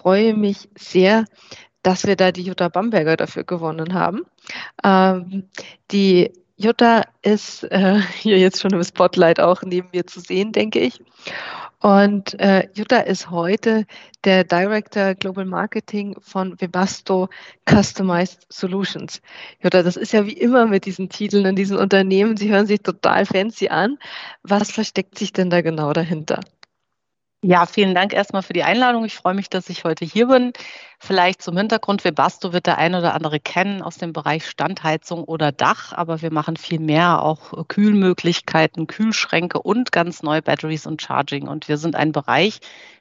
freue mich sehr, dass wir da die Jutta Bamberger dafür gewonnen haben. Ähm, die Jutta ist äh, hier jetzt schon im Spotlight auch neben mir zu sehen, denke ich. Und äh, Jutta ist heute der Director Global Marketing von Webasto Customized Solutions. Jutta, das ist ja wie immer mit diesen Titeln in diesen Unternehmen. Sie hören sich total fancy an. Was versteckt sich denn da genau dahinter? Ja, vielen Dank erstmal für die Einladung. Ich freue mich, dass ich heute hier bin. Vielleicht zum Hintergrund, Webasto wird der ein oder andere kennen aus dem Bereich Standheizung oder Dach, aber wir machen viel mehr, auch Kühlmöglichkeiten, Kühlschränke und ganz neu Batteries und Charging. Und wir sind ein Bereich,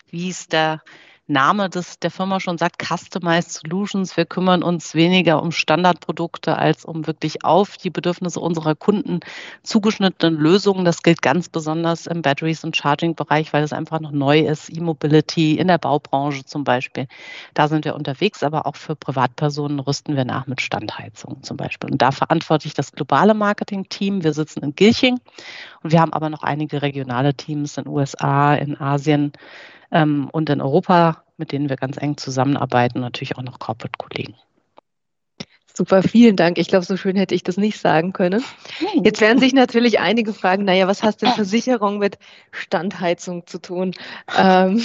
wie es der Name des, der Firma schon sagt, Customized Solutions. Wir kümmern uns weniger um Standardprodukte als um wirklich auf die Bedürfnisse unserer Kunden zugeschnittene Lösungen. Das gilt ganz besonders im Batteries- und Charging-Bereich, weil es einfach noch neu ist. E-Mobility in der Baubranche zum Beispiel. Da sind wir unterwegs, aber auch für Privatpersonen rüsten wir nach mit Standheizungen zum Beispiel. Und da verantworte ich das globale Marketing-Team. Wir sitzen in Gilching und wir haben aber noch einige regionale Teams in USA, in Asien ähm, und in Europa, mit denen wir ganz eng zusammenarbeiten, natürlich auch noch Corporate-Kollegen. Super, vielen Dank. Ich glaube, so schön hätte ich das nicht sagen können. Jetzt werden sich natürlich einige fragen, naja, was hast denn Versicherung mit Standheizung zu tun? Ähm,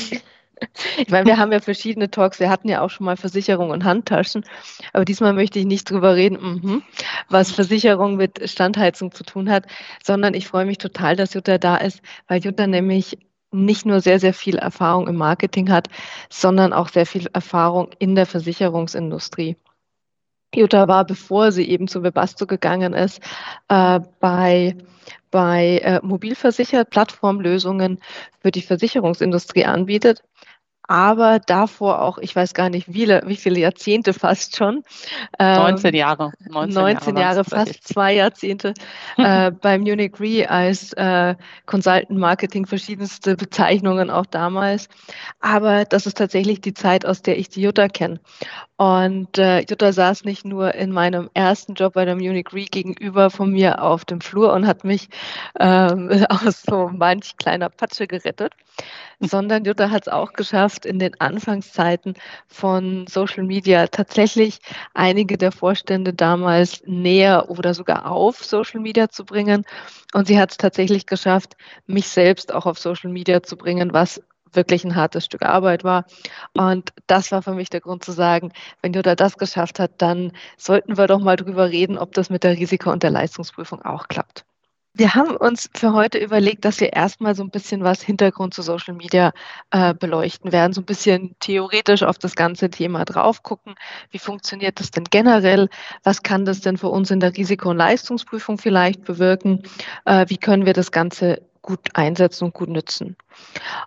ich meine, wir haben ja verschiedene Talks. Wir hatten ja auch schon mal Versicherung und Handtaschen. Aber diesmal möchte ich nicht drüber reden, mhm, was Versicherung mit Standheizung zu tun hat, sondern ich freue mich total, dass Jutta da ist, weil Jutta nämlich nicht nur sehr, sehr viel Erfahrung im Marketing hat, sondern auch sehr viel Erfahrung in der Versicherungsindustrie. Jutta war, bevor sie eben zu Webasto gegangen ist, äh, bei, bei äh, Mobilversichert Plattformlösungen für die Versicherungsindustrie anbietet aber davor auch, ich weiß gar nicht, wie, wie viele Jahrzehnte fast schon. 19 ähm, Jahre. 19, 19 Jahre, Jahre fast zwei Jahrzehnte äh, beim Munich Re als äh, Consultant Marketing, verschiedenste Bezeichnungen auch damals. Aber das ist tatsächlich die Zeit, aus der ich die Jutta kenne. Und äh, Jutta saß nicht nur in meinem ersten Job bei der Munich Re gegenüber von mir auf dem Flur und hat mich ähm, aus so manch kleiner Patsche gerettet, sondern Jutta hat es auch geschafft, in den Anfangszeiten von Social Media tatsächlich einige der Vorstände damals näher oder sogar auf Social Media zu bringen. Und sie hat es tatsächlich geschafft, mich selbst auch auf Social Media zu bringen, was wirklich ein hartes Stück Arbeit war. Und das war für mich der Grund zu sagen, wenn Jutta das geschafft hat, dann sollten wir doch mal drüber reden, ob das mit der Risiko- und der Leistungsprüfung auch klappt. Wir haben uns für heute überlegt, dass wir erstmal so ein bisschen was Hintergrund zu Social Media äh, beleuchten werden, so ein bisschen theoretisch auf das ganze Thema drauf gucken. Wie funktioniert das denn generell? Was kann das denn für uns in der Risiko- und Leistungsprüfung vielleicht bewirken? Äh, wie können wir das Ganze gut einsetzen und gut nützen?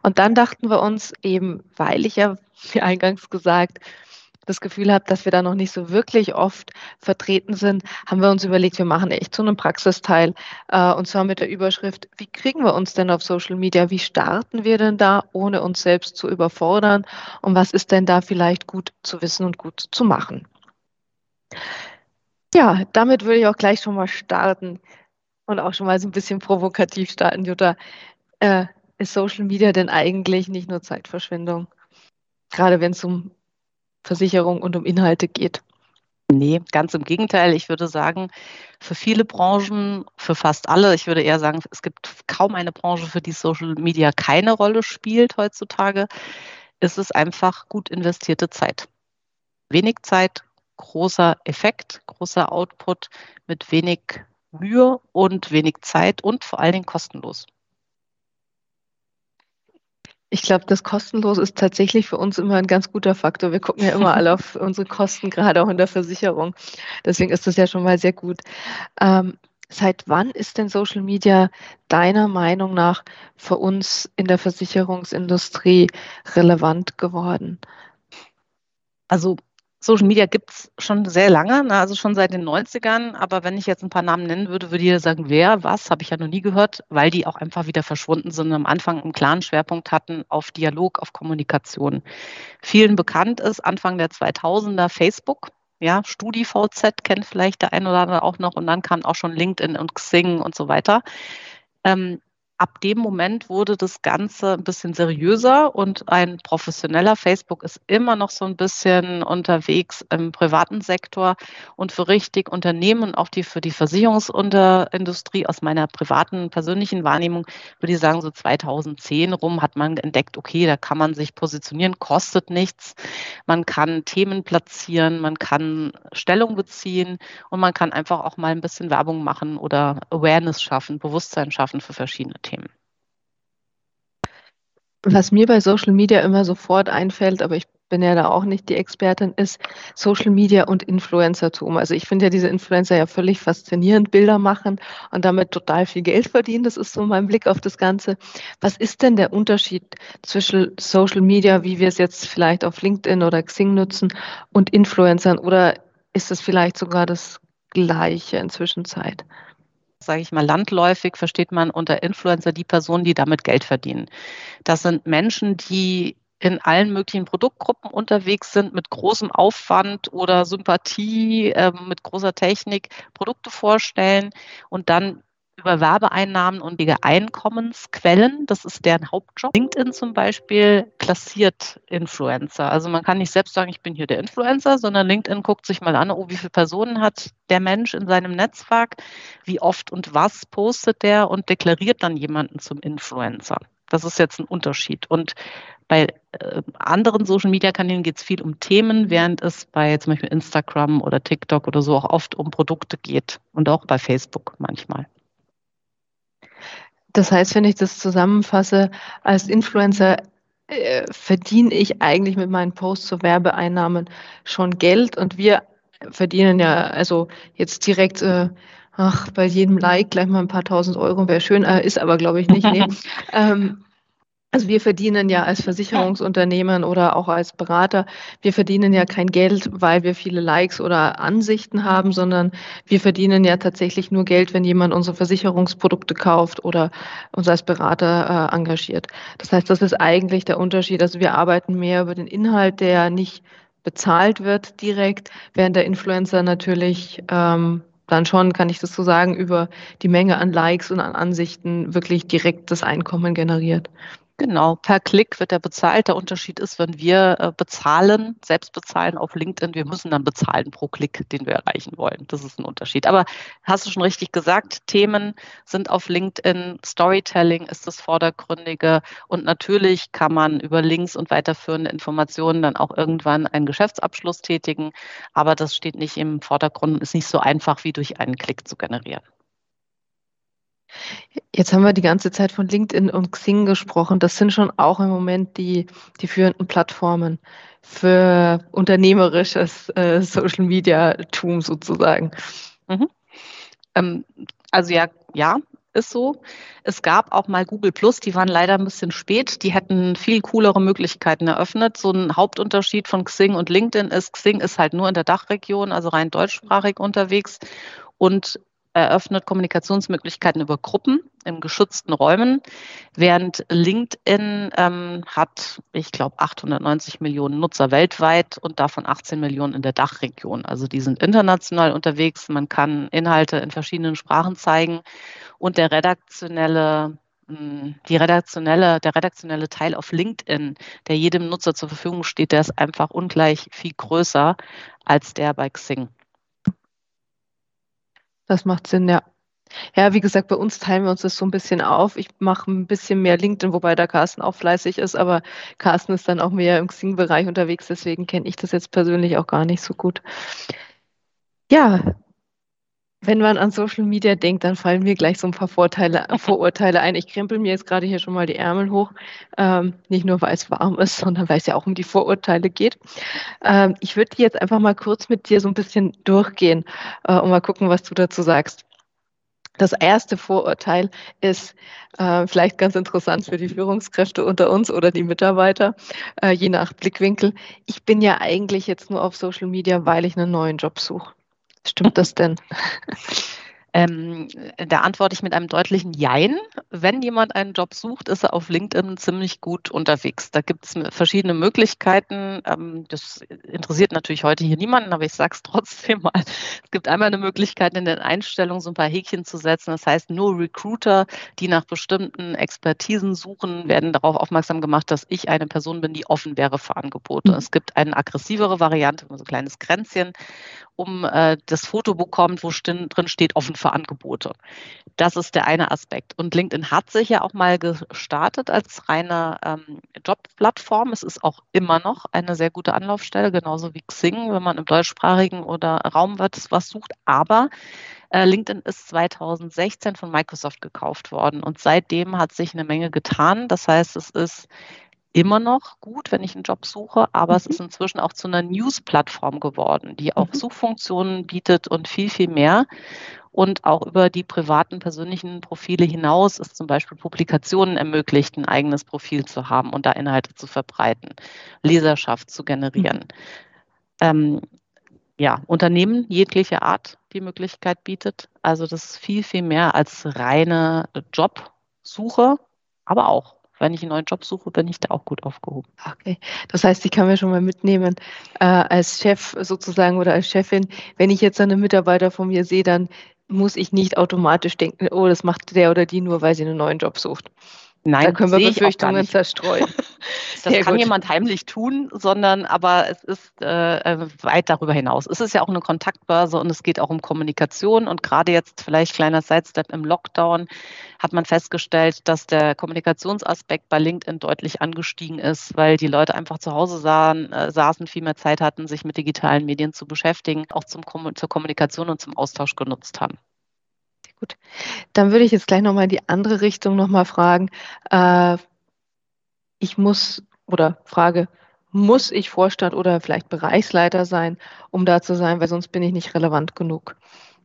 Und dann dachten wir uns eben, weil ich ja, wie eingangs gesagt, das Gefühl habe, dass wir da noch nicht so wirklich oft vertreten sind, haben wir uns überlegt, wir machen echt so einen Praxisteil. Äh, und zwar mit der Überschrift, wie kriegen wir uns denn auf Social Media? Wie starten wir denn da, ohne uns selbst zu überfordern? Und was ist denn da vielleicht gut zu wissen und gut zu machen? Ja, damit würde ich auch gleich schon mal starten und auch schon mal so ein bisschen provokativ starten, Jutta. Äh, ist Social Media denn eigentlich nicht nur Zeitverschwendung? Gerade wenn es um Versicherung und um Inhalte geht. Nee, ganz im Gegenteil. Ich würde sagen, für viele Branchen, für fast alle, ich würde eher sagen, es gibt kaum eine Branche, für die Social Media keine Rolle spielt heutzutage, ist es einfach gut investierte Zeit. Wenig Zeit, großer Effekt, großer Output mit wenig Mühe und wenig Zeit und vor allen Dingen kostenlos. Ich glaube, das kostenlos ist tatsächlich für uns immer ein ganz guter Faktor. Wir gucken ja immer alle auf unsere Kosten, gerade auch in der Versicherung. Deswegen ist das ja schon mal sehr gut. Ähm, seit wann ist denn Social Media deiner Meinung nach für uns in der Versicherungsindustrie relevant geworden? Also Social Media gibt es schon sehr lange, ne, also schon seit den 90ern. Aber wenn ich jetzt ein paar Namen nennen würde, würde jeder sagen, wer, was, habe ich ja noch nie gehört, weil die auch einfach wieder verschwunden sind und am Anfang einen klaren Schwerpunkt hatten auf Dialog, auf Kommunikation. Vielen bekannt ist Anfang der 2000er Facebook. Ja, StudiVZ kennt vielleicht der ein oder andere auch noch und dann kam auch schon LinkedIn und Xing und so weiter. Ähm, ab dem Moment wurde das Ganze ein bisschen seriöser und ein professioneller. Facebook ist immer noch so ein bisschen unterwegs im privaten Sektor und für richtig Unternehmen auch die für die Versicherungsindustrie aus meiner privaten persönlichen Wahrnehmung würde ich sagen so 2010 rum hat man entdeckt, okay, da kann man sich positionieren, kostet nichts, man kann Themen platzieren, man kann Stellung beziehen und man kann einfach auch mal ein bisschen Werbung machen oder Awareness schaffen, Bewusstsein schaffen für verschiedene Themen. Was mir bei Social Media immer sofort einfällt, aber ich bin ja da auch nicht die Expertin, ist Social Media und Influencertum. Also ich finde ja diese Influencer ja völlig faszinierend, Bilder machen und damit total viel Geld verdienen. Das ist so mein Blick auf das Ganze. Was ist denn der Unterschied zwischen Social Media, wie wir es jetzt vielleicht auf LinkedIn oder Xing nutzen, und Influencern? Oder ist es vielleicht sogar das Gleiche inzwischen Zeit? Sage ich mal, landläufig versteht man unter Influencer die Personen, die damit Geld verdienen. Das sind Menschen, die in allen möglichen Produktgruppen unterwegs sind, mit großem Aufwand oder Sympathie, äh, mit großer Technik Produkte vorstellen und dann über Werbeeinnahmen und die Einkommensquellen. Das ist deren Hauptjob. LinkedIn zum Beispiel klassiert Influencer. Also man kann nicht selbst sagen, ich bin hier der Influencer, sondern LinkedIn guckt sich mal an, oh, wie viele Personen hat der Mensch in seinem Netzwerk, wie oft und was postet der und deklariert dann jemanden zum Influencer. Das ist jetzt ein Unterschied. Und bei äh, anderen Social Media Kanälen geht es viel um Themen, während es bei zum Beispiel Instagram oder TikTok oder so auch oft um Produkte geht und auch bei Facebook manchmal. Das heißt, wenn ich das zusammenfasse, als Influencer äh, verdiene ich eigentlich mit meinen Posts zu Werbeeinnahmen schon Geld und wir verdienen ja also jetzt direkt äh, ach, bei jedem Like gleich mal ein paar tausend Euro wäre schön, äh, ist aber glaube ich nicht. Nee. ähm, also wir verdienen ja als Versicherungsunternehmen oder auch als Berater, wir verdienen ja kein Geld, weil wir viele Likes oder Ansichten haben, sondern wir verdienen ja tatsächlich nur Geld, wenn jemand unsere Versicherungsprodukte kauft oder uns als Berater äh, engagiert. Das heißt, das ist eigentlich der Unterschied. Also wir arbeiten mehr über den Inhalt, der nicht bezahlt wird direkt, während der Influencer natürlich ähm, dann schon, kann ich das so sagen, über die Menge an Likes und an Ansichten wirklich direkt das Einkommen generiert. Genau, per Klick wird er bezahlt. Der Unterschied ist, wenn wir äh, bezahlen, selbst bezahlen auf LinkedIn, wir müssen dann bezahlen pro Klick, den wir erreichen wollen. Das ist ein Unterschied. Aber hast du schon richtig gesagt, Themen sind auf LinkedIn, Storytelling ist das Vordergründige und natürlich kann man über Links und weiterführende Informationen dann auch irgendwann einen Geschäftsabschluss tätigen. Aber das steht nicht im Vordergrund und ist nicht so einfach wie durch einen Klick zu generieren. Jetzt haben wir die ganze Zeit von LinkedIn und Xing gesprochen. Das sind schon auch im Moment die, die führenden Plattformen für unternehmerisches äh, Social Media Tum sozusagen. Mhm. Ähm, also ja, ja, ist so. Es gab auch mal Google Plus, die waren leider ein bisschen spät. Die hätten viel coolere Möglichkeiten eröffnet. So ein Hauptunterschied von Xing und LinkedIn ist, Xing ist halt nur in der Dachregion, also rein deutschsprachig unterwegs. Und eröffnet Kommunikationsmöglichkeiten über Gruppen in geschützten Räumen, während LinkedIn ähm, hat, ich glaube, 890 Millionen Nutzer weltweit und davon 18 Millionen in der Dachregion. Also die sind international unterwegs. Man kann Inhalte in verschiedenen Sprachen zeigen und der redaktionelle hm, die redaktionelle, der redaktionelle Teil auf LinkedIn, der jedem Nutzer zur Verfügung steht, der ist einfach ungleich viel größer als der bei Xing. Das macht Sinn, ja. Ja, wie gesagt, bei uns teilen wir uns das so ein bisschen auf. Ich mache ein bisschen mehr LinkedIn, wobei der Carsten auch fleißig ist, aber Carsten ist dann auch mehr im Xing-Bereich unterwegs, deswegen kenne ich das jetzt persönlich auch gar nicht so gut. Ja, wenn man an Social Media denkt, dann fallen mir gleich so ein paar Vorteile, Vorurteile ein. Ich krempel mir jetzt gerade hier schon mal die Ärmel hoch. Ähm, nicht nur, weil es warm ist, sondern weil es ja auch um die Vorurteile geht. Ähm, ich würde die jetzt einfach mal kurz mit dir so ein bisschen durchgehen äh, und mal gucken, was du dazu sagst. Das erste Vorurteil ist äh, vielleicht ganz interessant für die Führungskräfte unter uns oder die Mitarbeiter, äh, je nach Blickwinkel. Ich bin ja eigentlich jetzt nur auf Social Media, weil ich einen neuen Job suche. Stimmt das denn? Ähm, da antworte ich mit einem deutlichen Jein. Wenn jemand einen Job sucht, ist er auf LinkedIn ziemlich gut unterwegs. Da gibt es verschiedene Möglichkeiten. Ähm, das interessiert natürlich heute hier niemanden, aber ich sage es trotzdem mal. Es gibt einmal eine Möglichkeit, in den Einstellungen so ein paar Häkchen zu setzen. Das heißt, nur Recruiter, die nach bestimmten Expertisen suchen, werden darauf aufmerksam gemacht, dass ich eine Person bin, die offen wäre für Angebote. Mhm. Es gibt eine aggressivere Variante, so ein kleines Kränzchen um äh, das Foto bekommt, wo drin steht, offen für Angebote. Das ist der eine Aspekt. Und LinkedIn hat sich ja auch mal gestartet als reine ähm, Jobplattform. Es ist auch immer noch eine sehr gute Anlaufstelle, genauso wie Xing, wenn man im deutschsprachigen oder Raum was, was sucht. Aber äh, LinkedIn ist 2016 von Microsoft gekauft worden und seitdem hat sich eine Menge getan. Das heißt, es ist immer noch gut, wenn ich einen Job suche, aber mhm. es ist inzwischen auch zu einer News-Plattform geworden, die auch mhm. Suchfunktionen bietet und viel, viel mehr. Und auch über die privaten persönlichen Profile hinaus ist zum Beispiel Publikationen ermöglicht, ein eigenes Profil zu haben und da Inhalte zu verbreiten, Leserschaft zu generieren. Mhm. Ähm, ja, Unternehmen jeglicher Art die Möglichkeit bietet. Also das ist viel, viel mehr als reine Jobsuche, aber auch wenn ich einen neuen Job suche, bin ich da auch gut aufgehoben. Okay, das heißt, ich kann mir schon mal mitnehmen äh, als Chef sozusagen oder als Chefin, wenn ich jetzt einen Mitarbeiter von mir sehe, dann muss ich nicht automatisch denken, oh, das macht der oder die nur, weil sie einen neuen Job sucht. Nein, da können wir Befürchtungen zerstreuen. das kann gut. jemand heimlich tun, sondern aber es ist äh, äh, weit darüber hinaus. Es ist ja auch eine Kontaktbörse und es geht auch um Kommunikation. Und gerade jetzt vielleicht kleiner Sidestep im Lockdown hat man festgestellt, dass der Kommunikationsaspekt bei LinkedIn deutlich angestiegen ist, weil die Leute einfach zu Hause sahen, äh, saßen, viel mehr Zeit hatten, sich mit digitalen Medien zu beschäftigen, auch zum, zur Kommunikation und zum Austausch genutzt haben. Gut, dann würde ich jetzt gleich nochmal in die andere Richtung nochmal fragen. Äh, ich muss oder frage, muss ich Vorstand oder vielleicht Bereichsleiter sein, um da zu sein, weil sonst bin ich nicht relevant genug?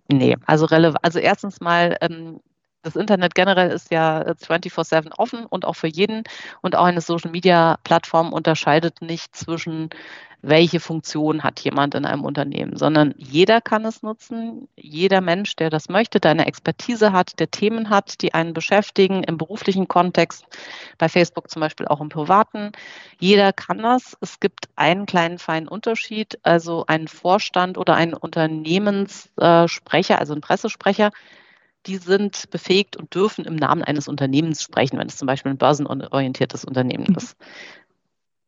Nee, also. Also erstens mal, ähm, das Internet generell ist ja 24-7 offen und auch für jeden. Und auch eine Social-Media-Plattform unterscheidet nicht zwischen welche Funktion hat jemand in einem Unternehmen, sondern jeder kann es nutzen. Jeder Mensch, der das möchte, der eine Expertise hat, der Themen hat, die einen beschäftigen im beruflichen Kontext, bei Facebook zum Beispiel auch im privaten. Jeder kann das. Es gibt einen kleinen feinen Unterschied. Also ein Vorstand oder ein Unternehmenssprecher, also ein Pressesprecher, die sind befähigt und dürfen im Namen eines Unternehmens sprechen, wenn es zum Beispiel ein börsenorientiertes Unternehmen mhm. ist.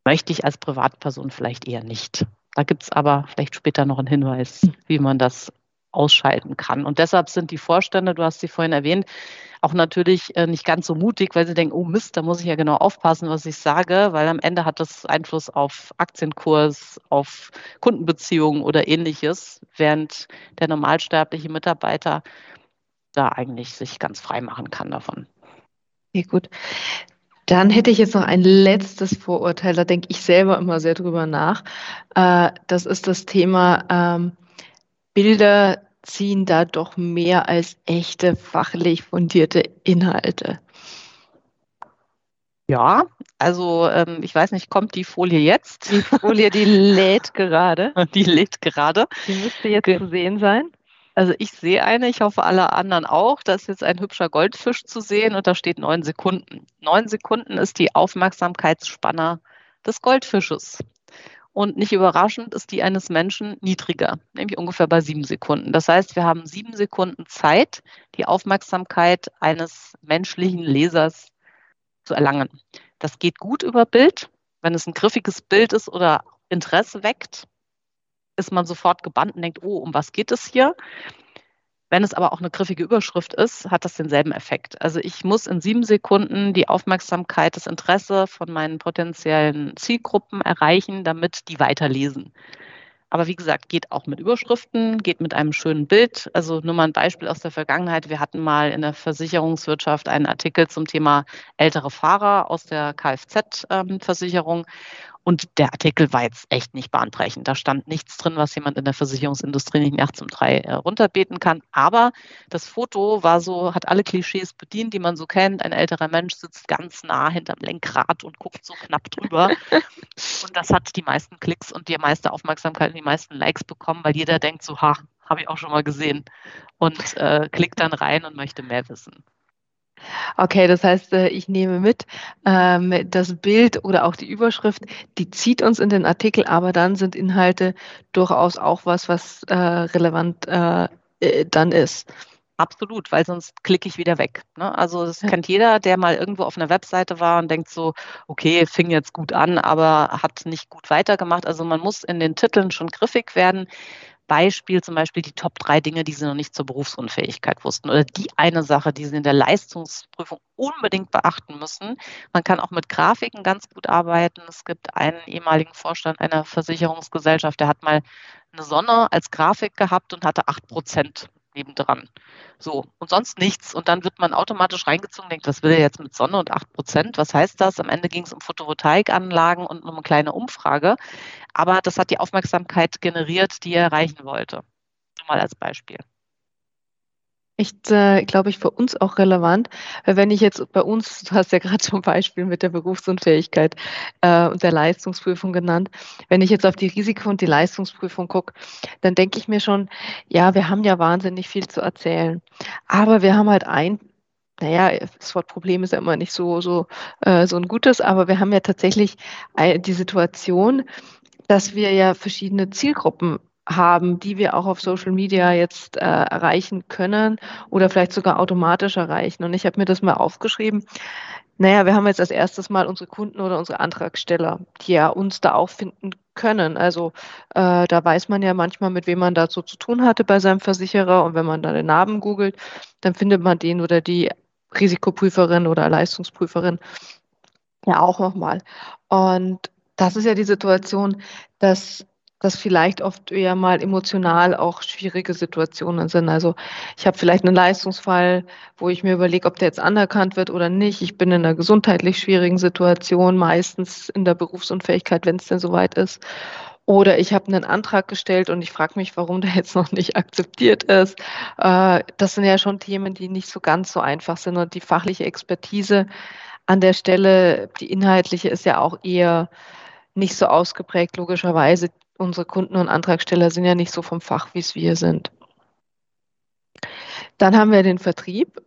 Möchte ich als Privatperson vielleicht eher nicht. Da gibt es aber vielleicht später noch einen Hinweis, wie man das ausschalten kann. Und deshalb sind die Vorstände, du hast sie vorhin erwähnt, auch natürlich äh, nicht ganz so mutig, weil sie denken, oh Mist, da muss ich ja genau aufpassen, was ich sage, weil am Ende hat das Einfluss auf Aktienkurs, auf Kundenbeziehungen oder ähnliches, während der normalsterbliche Mitarbeiter da eigentlich sich ganz frei machen kann davon. Okay, gut. Dann hätte ich jetzt noch ein letztes Vorurteil, da denke ich selber immer sehr drüber nach. Äh, das ist das Thema, ähm, Bilder ziehen da doch mehr als echte fachlich fundierte Inhalte. Ja, also ähm, ich weiß nicht, kommt die Folie jetzt? Die Folie, die lädt gerade. Die lädt gerade. Die müsste jetzt Ge zu sehen sein. Also ich sehe eine, ich hoffe alle anderen auch. Da ist jetzt ein hübscher Goldfisch zu sehen und da steht neun Sekunden. Neun Sekunden ist die Aufmerksamkeitsspanne des Goldfisches. Und nicht überraschend ist die eines Menschen niedriger, nämlich ungefähr bei sieben Sekunden. Das heißt, wir haben sieben Sekunden Zeit, die Aufmerksamkeit eines menschlichen Lesers zu erlangen. Das geht gut über Bild. Wenn es ein griffiges Bild ist oder Interesse weckt, ist man sofort gebannt und denkt, oh, um was geht es hier? Wenn es aber auch eine griffige Überschrift ist, hat das denselben Effekt. Also ich muss in sieben Sekunden die Aufmerksamkeit, das Interesse von meinen potenziellen Zielgruppen erreichen, damit die weiterlesen. Aber wie gesagt, geht auch mit Überschriften, geht mit einem schönen Bild. Also nur mal ein Beispiel aus der Vergangenheit. Wir hatten mal in der Versicherungswirtschaft einen Artikel zum Thema ältere Fahrer aus der Kfz-Versicherung. Und der Artikel war jetzt echt nicht bahnbrechend. Da stand nichts drin, was jemand in der Versicherungsindustrie nicht nachts um drei äh, runterbeten kann. Aber das Foto war so, hat alle Klischees bedient, die man so kennt. Ein älterer Mensch sitzt ganz nah hinterm Lenkrad und guckt so knapp drüber. und das hat die meisten Klicks und die meiste Aufmerksamkeit die meisten Likes bekommen, weil jeder denkt so, ha, habe ich auch schon mal gesehen. Und äh, klickt dann rein und möchte mehr wissen. Okay, das heißt, äh, ich nehme mit, ähm, das Bild oder auch die Überschrift, die zieht uns in den Artikel, aber dann sind Inhalte durchaus auch was, was äh, relevant äh, dann ist. Absolut, weil sonst klicke ich wieder weg. Ne? Also das ja. kennt jeder, der mal irgendwo auf einer Webseite war und denkt so, okay, fing jetzt gut an, aber hat nicht gut weitergemacht. Also man muss in den Titeln schon griffig werden. Beispiel zum Beispiel die Top drei Dinge, die Sie noch nicht zur Berufsunfähigkeit wussten oder die eine Sache, die Sie in der Leistungsprüfung unbedingt beachten müssen. Man kann auch mit Grafiken ganz gut arbeiten. Es gibt einen ehemaligen Vorstand einer Versicherungsgesellschaft, der hat mal eine Sonne als Grafik gehabt und hatte acht Prozent nebendran. So, und sonst nichts. Und dann wird man automatisch reingezogen, denkt, was will er jetzt mit Sonne und 8 Prozent? Was heißt das? Am Ende ging es um Photovoltaikanlagen und um eine kleine Umfrage. Aber das hat die Aufmerksamkeit generiert, die er erreichen wollte. Nur mal als Beispiel echt, äh, glaube ich, für uns auch relevant. Wenn ich jetzt bei uns, du hast ja gerade zum Beispiel mit der Berufsunfähigkeit äh, und der Leistungsprüfung genannt, wenn ich jetzt auf die Risiko- und die Leistungsprüfung gucke, dann denke ich mir schon, ja, wir haben ja wahnsinnig viel zu erzählen. Aber wir haben halt ein naja, das Wort Problem ist ja immer nicht so, so, äh, so ein gutes, aber wir haben ja tatsächlich die Situation, dass wir ja verschiedene Zielgruppen haben, die wir auch auf Social Media jetzt äh, erreichen können oder vielleicht sogar automatisch erreichen. Und ich habe mir das mal aufgeschrieben. Naja, wir haben jetzt als erstes mal unsere Kunden oder unsere Antragsteller, die ja uns da auch finden können. Also äh, da weiß man ja manchmal, mit wem man da so zu tun hatte bei seinem Versicherer. Und wenn man da den Namen googelt, dann findet man den oder die Risikoprüferin oder Leistungsprüferin ja auch nochmal. Und das ist ja die Situation, dass das vielleicht oft eher mal emotional auch schwierige Situationen sind. Also ich habe vielleicht einen Leistungsfall, wo ich mir überlege, ob der jetzt anerkannt wird oder nicht. Ich bin in einer gesundheitlich schwierigen Situation, meistens in der Berufsunfähigkeit, wenn es denn soweit ist. Oder ich habe einen Antrag gestellt und ich frage mich, warum der jetzt noch nicht akzeptiert ist. Äh, das sind ja schon Themen, die nicht so ganz so einfach sind. Und die fachliche Expertise an der Stelle, die inhaltliche, ist ja auch eher nicht so ausgeprägt, logischerweise unsere Kunden und Antragsteller sind ja nicht so vom Fach, wie es wir sind. Dann haben wir den Vertrieb.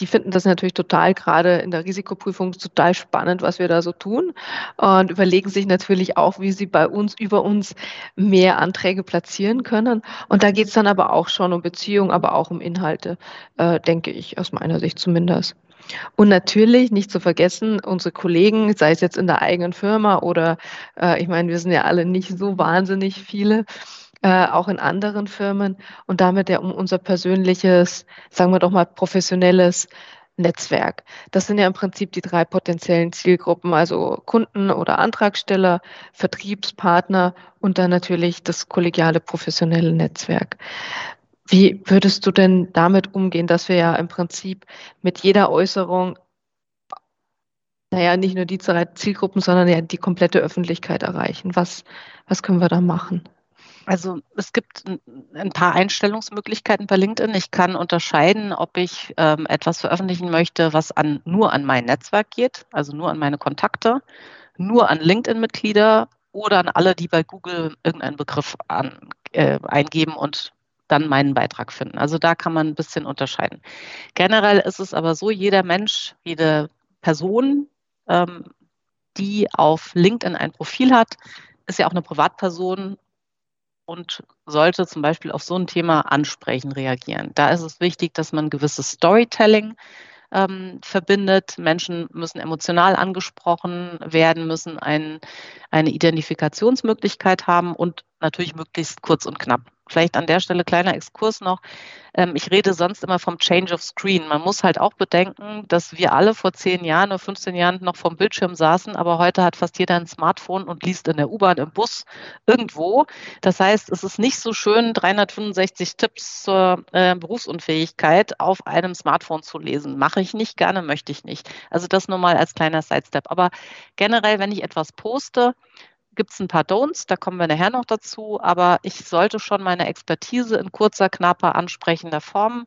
Die finden das natürlich total gerade in der Risikoprüfung total spannend, was wir da so tun und überlegen sich natürlich auch, wie sie bei uns über uns mehr Anträge platzieren können. Und da geht es dann aber auch schon um Beziehungen, aber auch um Inhalte, äh, denke ich, aus meiner Sicht zumindest. Und natürlich nicht zu vergessen, unsere Kollegen, sei es jetzt in der eigenen Firma oder äh, ich meine, wir sind ja alle nicht so wahnsinnig viele, äh, auch in anderen Firmen und damit ja um unser persönliches, sagen wir doch mal, professionelles Netzwerk. Das sind ja im Prinzip die drei potenziellen Zielgruppen, also Kunden oder Antragsteller, Vertriebspartner und dann natürlich das kollegiale professionelle Netzwerk. Wie würdest du denn damit umgehen, dass wir ja im Prinzip mit jeder Äußerung, naja, nicht nur die Zielgruppen, sondern ja die komplette Öffentlichkeit erreichen? Was, was können wir da machen? Also es gibt ein paar Einstellungsmöglichkeiten bei LinkedIn. Ich kann unterscheiden, ob ich ähm, etwas veröffentlichen möchte, was an, nur an mein Netzwerk geht, also nur an meine Kontakte, nur an LinkedIn-Mitglieder oder an alle, die bei Google irgendeinen Begriff an, äh, eingeben und dann meinen Beitrag finden. Also da kann man ein bisschen unterscheiden. Generell ist es aber so, jeder Mensch, jede Person, ähm, die auf LinkedIn ein Profil hat, ist ja auch eine Privatperson und sollte zum Beispiel auf so ein Thema ansprechen, reagieren. Da ist es wichtig, dass man gewisses Storytelling ähm, verbindet. Menschen müssen emotional angesprochen werden, müssen ein, eine Identifikationsmöglichkeit haben und natürlich möglichst kurz und knapp. Vielleicht an der Stelle kleiner Exkurs noch. Ähm, ich rede sonst immer vom Change of Screen. Man muss halt auch bedenken, dass wir alle vor zehn Jahren oder 15 Jahren noch vom Bildschirm saßen, aber heute hat fast jeder ein Smartphone und liest in der U-Bahn, im Bus, irgendwo. Das heißt, es ist nicht so schön, 365 Tipps zur äh, Berufsunfähigkeit auf einem Smartphone zu lesen. Mache ich nicht gerne, möchte ich nicht. Also das nur mal als kleiner Sidestep. Aber generell, wenn ich etwas poste, gibt es ein paar Don'ts, da kommen wir nachher noch dazu, aber ich sollte schon meine Expertise in kurzer, knapper, ansprechender Form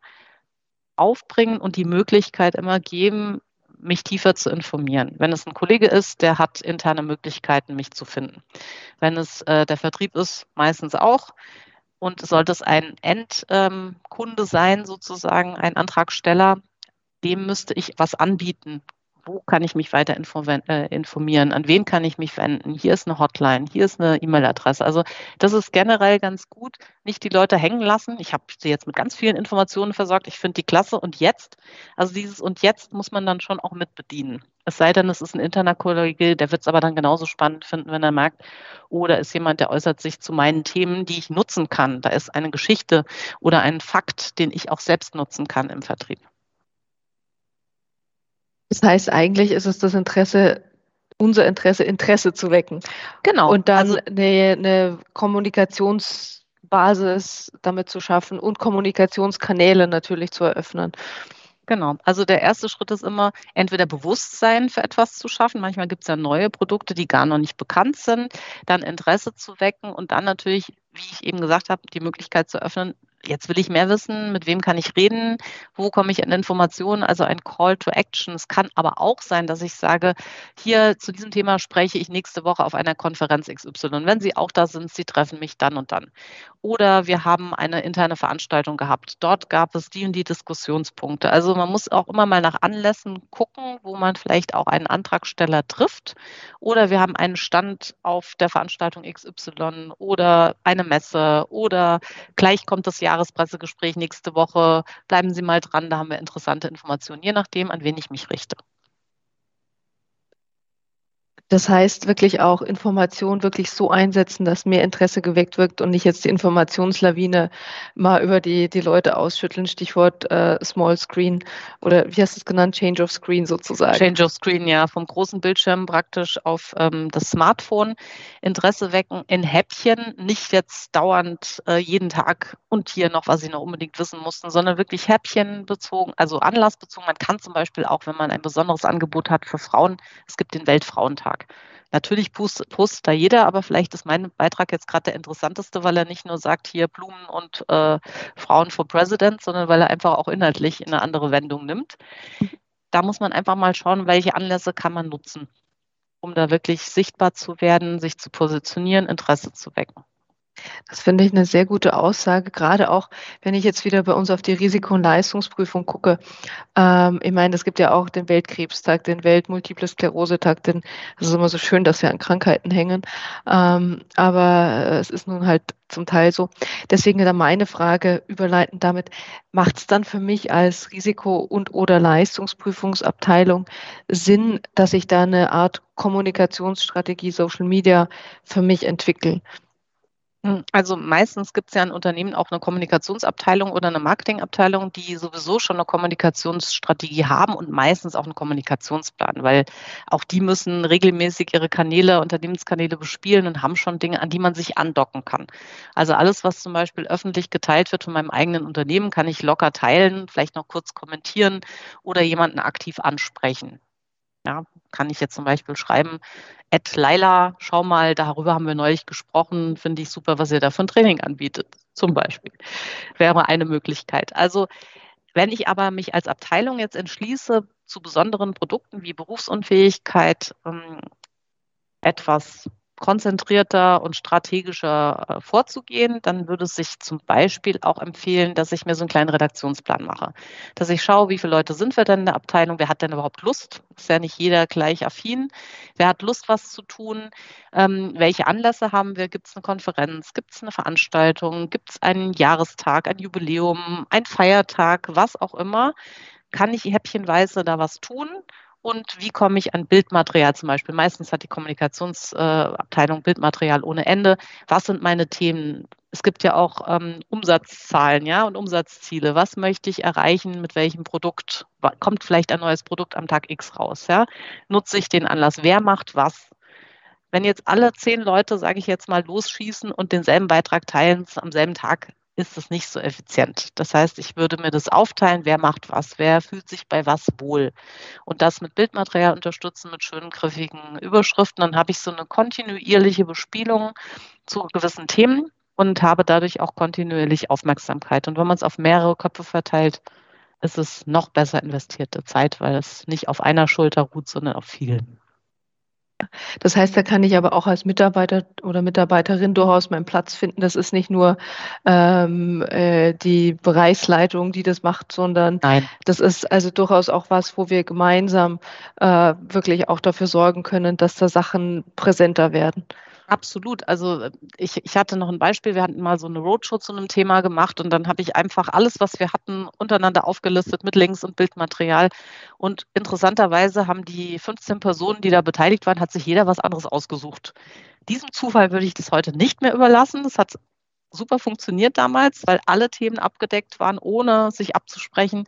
aufbringen und die Möglichkeit immer geben, mich tiefer zu informieren. Wenn es ein Kollege ist, der hat interne Möglichkeiten, mich zu finden. Wenn es äh, der Vertrieb ist, meistens auch. Und sollte es ein Endkunde ähm, sein, sozusagen ein Antragsteller, dem müsste ich was anbieten, wo kann ich mich weiter äh, informieren, an wen kann ich mich wenden, hier ist eine Hotline, hier ist eine E-Mail-Adresse. Also das ist generell ganz gut, nicht die Leute hängen lassen. Ich habe sie jetzt mit ganz vielen Informationen versorgt, ich finde die klasse und jetzt, also dieses und jetzt muss man dann schon auch mit bedienen. Es sei denn, es ist ein interner Kollege, der wird es aber dann genauso spannend finden, wenn er merkt, oder oh, ist jemand, der äußert sich zu meinen Themen, die ich nutzen kann. Da ist eine Geschichte oder ein Fakt, den ich auch selbst nutzen kann im Vertrieb. Das heißt, eigentlich ist es das Interesse, unser Interesse, Interesse zu wecken. Genau. Und dann also, eine, eine Kommunikationsbasis damit zu schaffen und Kommunikationskanäle natürlich zu eröffnen. Genau. Also der erste Schritt ist immer, entweder Bewusstsein für etwas zu schaffen. Manchmal gibt es ja neue Produkte, die gar noch nicht bekannt sind. Dann Interesse zu wecken und dann natürlich, wie ich eben gesagt habe, die Möglichkeit zu öffnen, jetzt will ich mehr wissen, mit wem kann ich reden, wo komme ich an Informationen, also ein Call to Action. Es kann aber auch sein, dass ich sage, hier zu diesem Thema spreche ich nächste Woche auf einer Konferenz XY. Wenn Sie auch da sind, Sie treffen mich dann und dann. Oder wir haben eine interne Veranstaltung gehabt. Dort gab es die und die Diskussionspunkte. Also man muss auch immer mal nach Anlässen gucken, wo man vielleicht auch einen Antragsteller trifft. Oder wir haben einen Stand auf der Veranstaltung XY oder eine Messe oder gleich kommt das Jahrespressegespräch nächste Woche. Bleiben Sie mal dran, da haben wir interessante Informationen, je nachdem, an wen ich mich richte. Das heißt, wirklich auch Information wirklich so einsetzen, dass mehr Interesse geweckt wird und nicht jetzt die Informationslawine mal über die, die Leute ausschütteln. Stichwort äh, Small Screen oder wie hast du es genannt? Change of Screen sozusagen. Change of Screen, ja, vom großen Bildschirm praktisch auf ähm, das Smartphone. Interesse wecken in Häppchen, nicht jetzt dauernd äh, jeden Tag und hier noch, was ich noch unbedingt wissen musste, sondern wirklich Häppchen bezogen, also anlassbezogen. Man kann zum Beispiel auch, wenn man ein besonderes Angebot hat für Frauen, es gibt den Weltfrauentag. Beitrag. Natürlich postet, postet da jeder, aber vielleicht ist mein Beitrag jetzt gerade der interessanteste, weil er nicht nur sagt, hier Blumen und äh, Frauen for President, sondern weil er einfach auch inhaltlich eine andere Wendung nimmt. Da muss man einfach mal schauen, welche Anlässe kann man nutzen, um da wirklich sichtbar zu werden, sich zu positionieren, Interesse zu wecken. Das finde ich eine sehr gute Aussage, gerade auch, wenn ich jetzt wieder bei uns auf die Risiko- und Leistungsprüfung gucke. Ähm, ich meine, es gibt ja auch den Weltkrebstag, den Weltmultiple Sklerose-Tag, den, es ist immer so schön, dass wir an Krankheiten hängen, ähm, aber es ist nun halt zum Teil so. Deswegen da meine Frage überleitend damit, macht es dann für mich als Risiko- und oder Leistungsprüfungsabteilung Sinn, dass ich da eine Art Kommunikationsstrategie, Social Media für mich entwickle? Hm, also meistens gibt es ja in Unternehmen auch eine Kommunikationsabteilung oder eine Marketingabteilung, die sowieso schon eine Kommunikationsstrategie haben und meistens auch einen Kommunikationsplan, weil auch die müssen regelmäßig ihre Kanäle, Unternehmenskanäle bespielen und haben schon Dinge, an die man sich andocken kann. Also alles, was zum Beispiel öffentlich geteilt wird von meinem eigenen Unternehmen, kann ich locker teilen, vielleicht noch kurz kommentieren oder jemanden aktiv ansprechen. Ja, kann ich jetzt zum Beispiel schreiben, Ed Laila, schau mal, darüber haben wir neulich gesprochen, finde ich super, was ihr da für ein Training anbietet, zum Beispiel. Wäre eine Möglichkeit. Also wenn ich aber mich als Abteilung jetzt entschließe, zu besonderen Produkten wie Berufsunfähigkeit ähm, etwas konzentrierter und strategischer äh, vorzugehen, dann würde es sich zum Beispiel auch empfehlen, dass ich mir so einen kleinen Redaktionsplan mache. Dass ich schaue, wie viele Leute sind wir denn in der Abteilung, wer hat denn überhaupt Lust? Ist ja nicht jeder gleich affin. Wer hat Lust, was zu tun? Ähm, welche Anlässe haben wir? Gibt es eine Konferenz? Gibt es eine Veranstaltung? Gibt es einen Jahrestag, ein Jubiläum, ein Feiertag, was auch immer? Kann ich häppchenweise da was tun? Und wie komme ich an Bildmaterial zum Beispiel. Meistens hat die Kommunikationsabteilung Bildmaterial ohne Ende. Was sind meine Themen? es gibt ja auch ähm, Umsatzzahlen, ja, und Umsatzziele. Was möchte ich erreichen mit welchem Produkt? Kommt vielleicht ein neues Produkt am Tag X raus, ja? Nutze ich den Anlass? Wer macht was? Wenn jetzt alle zehn Leute, sage ich jetzt mal, losschießen und denselben Beitrag teilen am selben Tag, ist es nicht so effizient. Das heißt, ich würde mir das aufteilen, wer macht was, wer fühlt sich bei was wohl. Und das mit Bildmaterial unterstützen, mit schönen griffigen Überschriften. Dann habe ich so eine kontinuierliche Bespielung zu gewissen Themen und habe dadurch auch kontinuierlich Aufmerksamkeit. Und wenn man es auf mehrere Köpfe verteilt, ist es noch besser investierte Zeit, weil es nicht auf einer Schulter ruht, sondern auf vielen. Das heißt, da kann ich aber auch als Mitarbeiter oder Mitarbeiterin durchaus meinen Platz finden. Das ist nicht nur ähm, äh, die Bereichsleitung, die das macht, sondern Nein. das ist also durchaus auch was, wo wir gemeinsam äh, wirklich auch dafür sorgen können, dass da Sachen präsenter werden. Absolut. Also äh, ich, ich hatte noch ein Beispiel. Wir hatten mal so eine Roadshow zu einem Thema gemacht und dann habe ich einfach alles, was wir hatten, untereinander aufgelistet mit Links und Bildmaterial. Und interessanterweise haben die 15 Personen, die da beteiligt waren, hat sich jeder was anderes ausgesucht. Diesem Zufall würde ich das heute nicht mehr überlassen. Das hat super funktioniert damals, weil alle Themen abgedeckt waren, ohne sich abzusprechen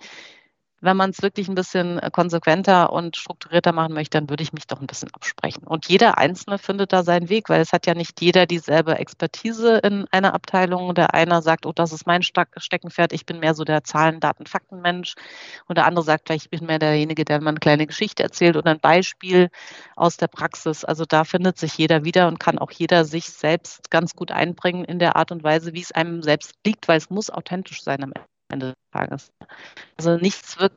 wenn man es wirklich ein bisschen äh, konsequenter und strukturierter machen möchte, dann würde ich mich doch ein bisschen absprechen. Und jeder Einzelne findet da seinen Weg, weil es hat ja nicht jeder dieselbe Expertise in einer Abteilung. Der eine sagt, oh, das ist mein Steckenpferd, ich bin mehr so der Zahlen, Daten, Faktenmensch. Und der andere sagt vielleicht, ich bin mehr derjenige, der mal eine kleine Geschichte erzählt oder ein Beispiel aus der Praxis. Also da findet sich jeder wieder und kann auch jeder sich selbst ganz gut einbringen in der Art und Weise, wie es einem selbst liegt, weil es muss authentisch sein am Ende. Des Tages. Also nichts wirkt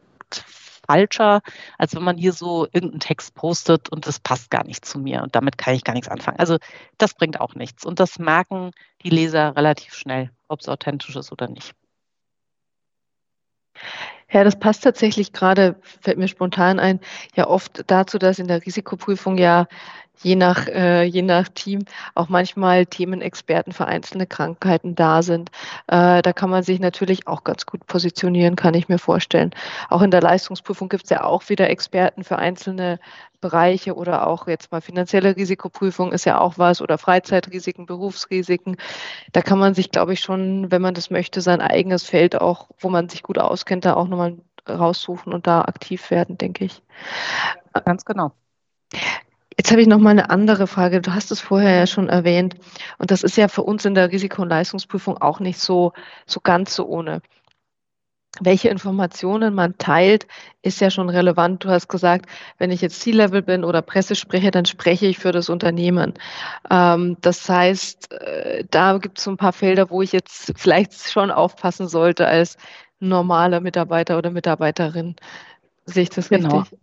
falscher, als wenn man hier so irgendeinen Text postet und das passt gar nicht zu mir und damit kann ich gar nichts anfangen. Also das bringt auch nichts und das merken die Leser relativ schnell, ob es authentisch ist oder nicht. Ja, das passt tatsächlich gerade, fällt mir spontan ein, ja oft dazu, dass in der Risikoprüfung ja je nach, äh, je nach Team auch manchmal Themenexperten für einzelne Krankheiten da sind. Äh, da kann man sich natürlich auch ganz gut positionieren, kann ich mir vorstellen. Auch in der Leistungsprüfung gibt es ja auch wieder Experten für einzelne Bereiche oder auch jetzt mal finanzielle Risikoprüfung ist ja auch was oder Freizeitrisiken, Berufsrisiken. Da kann man sich, glaube ich, schon, wenn man das möchte, sein eigenes Feld auch, wo man sich gut auskennt, da auch nochmal raussuchen und da aktiv werden, denke ich. Ganz genau. Jetzt habe ich noch mal eine andere Frage. Du hast es vorher ja schon erwähnt und das ist ja für uns in der Risiko- und Leistungsprüfung auch nicht so, so ganz so ohne. Welche Informationen man teilt, ist ja schon relevant. Du hast gesagt, wenn ich jetzt C-Level bin oder Presse spreche, dann spreche ich für das Unternehmen. Ähm, das heißt, äh, da gibt es so ein paar Felder, wo ich jetzt vielleicht schon aufpassen sollte als normaler Mitarbeiter oder Mitarbeiterin. Sehe ich das genau. richtig?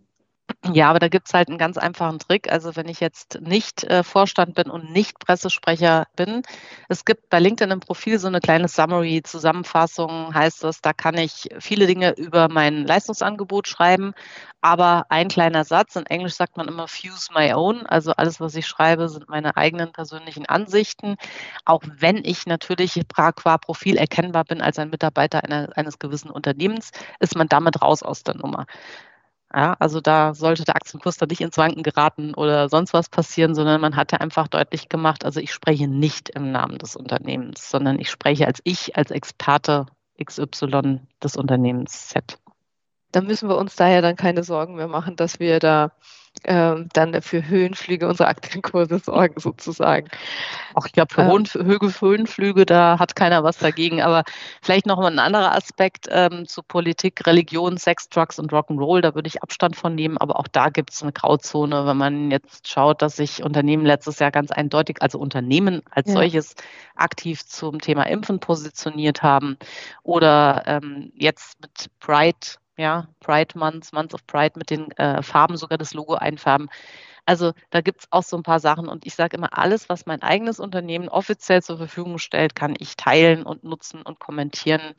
Ja, aber da gibt es halt einen ganz einfachen Trick. Also wenn ich jetzt nicht äh, Vorstand bin und nicht Pressesprecher bin, es gibt bei LinkedIn im Profil so eine kleine Summary, Zusammenfassung heißt das, da kann ich viele Dinge über mein Leistungsangebot schreiben, aber ein kleiner Satz, in Englisch sagt man immer fuse my own, also alles, was ich schreibe, sind meine eigenen persönlichen Ansichten, auch wenn ich natürlich qua Profil erkennbar bin als ein Mitarbeiter einer, eines gewissen Unternehmens, ist man damit raus aus der Nummer. Ja, also da sollte der Aktienkurs da nicht ins Wanken geraten oder sonst was passieren, sondern man hat ja einfach deutlich gemacht, also ich spreche nicht im Namen des Unternehmens, sondern ich spreche als ich, als Experte XY des Unternehmens Z. Da müssen wir uns daher dann keine Sorgen mehr machen, dass wir da ähm, dann für Höhenflüge unserer Aktienkurse sorgen, sozusagen. Auch ich glaube, für ähm, Höhenflüge, da hat keiner was dagegen. Aber vielleicht noch mal ein anderer Aspekt ähm, zu Politik, Religion, Sex, Drugs und Rock'n'Roll. Da würde ich Abstand von nehmen. Aber auch da gibt es eine Grauzone, wenn man jetzt schaut, dass sich Unternehmen letztes Jahr ganz eindeutig, also Unternehmen als ja. solches, aktiv zum Thema Impfen positioniert haben. Oder ähm, jetzt mit Pride ja, Pride Month, Month of Pride mit den äh, Farben sogar das Logo einfärben. Also da gibt es auch so ein paar Sachen und ich sage immer, alles, was mein eigenes Unternehmen offiziell zur Verfügung stellt, kann ich teilen und nutzen und kommentieren,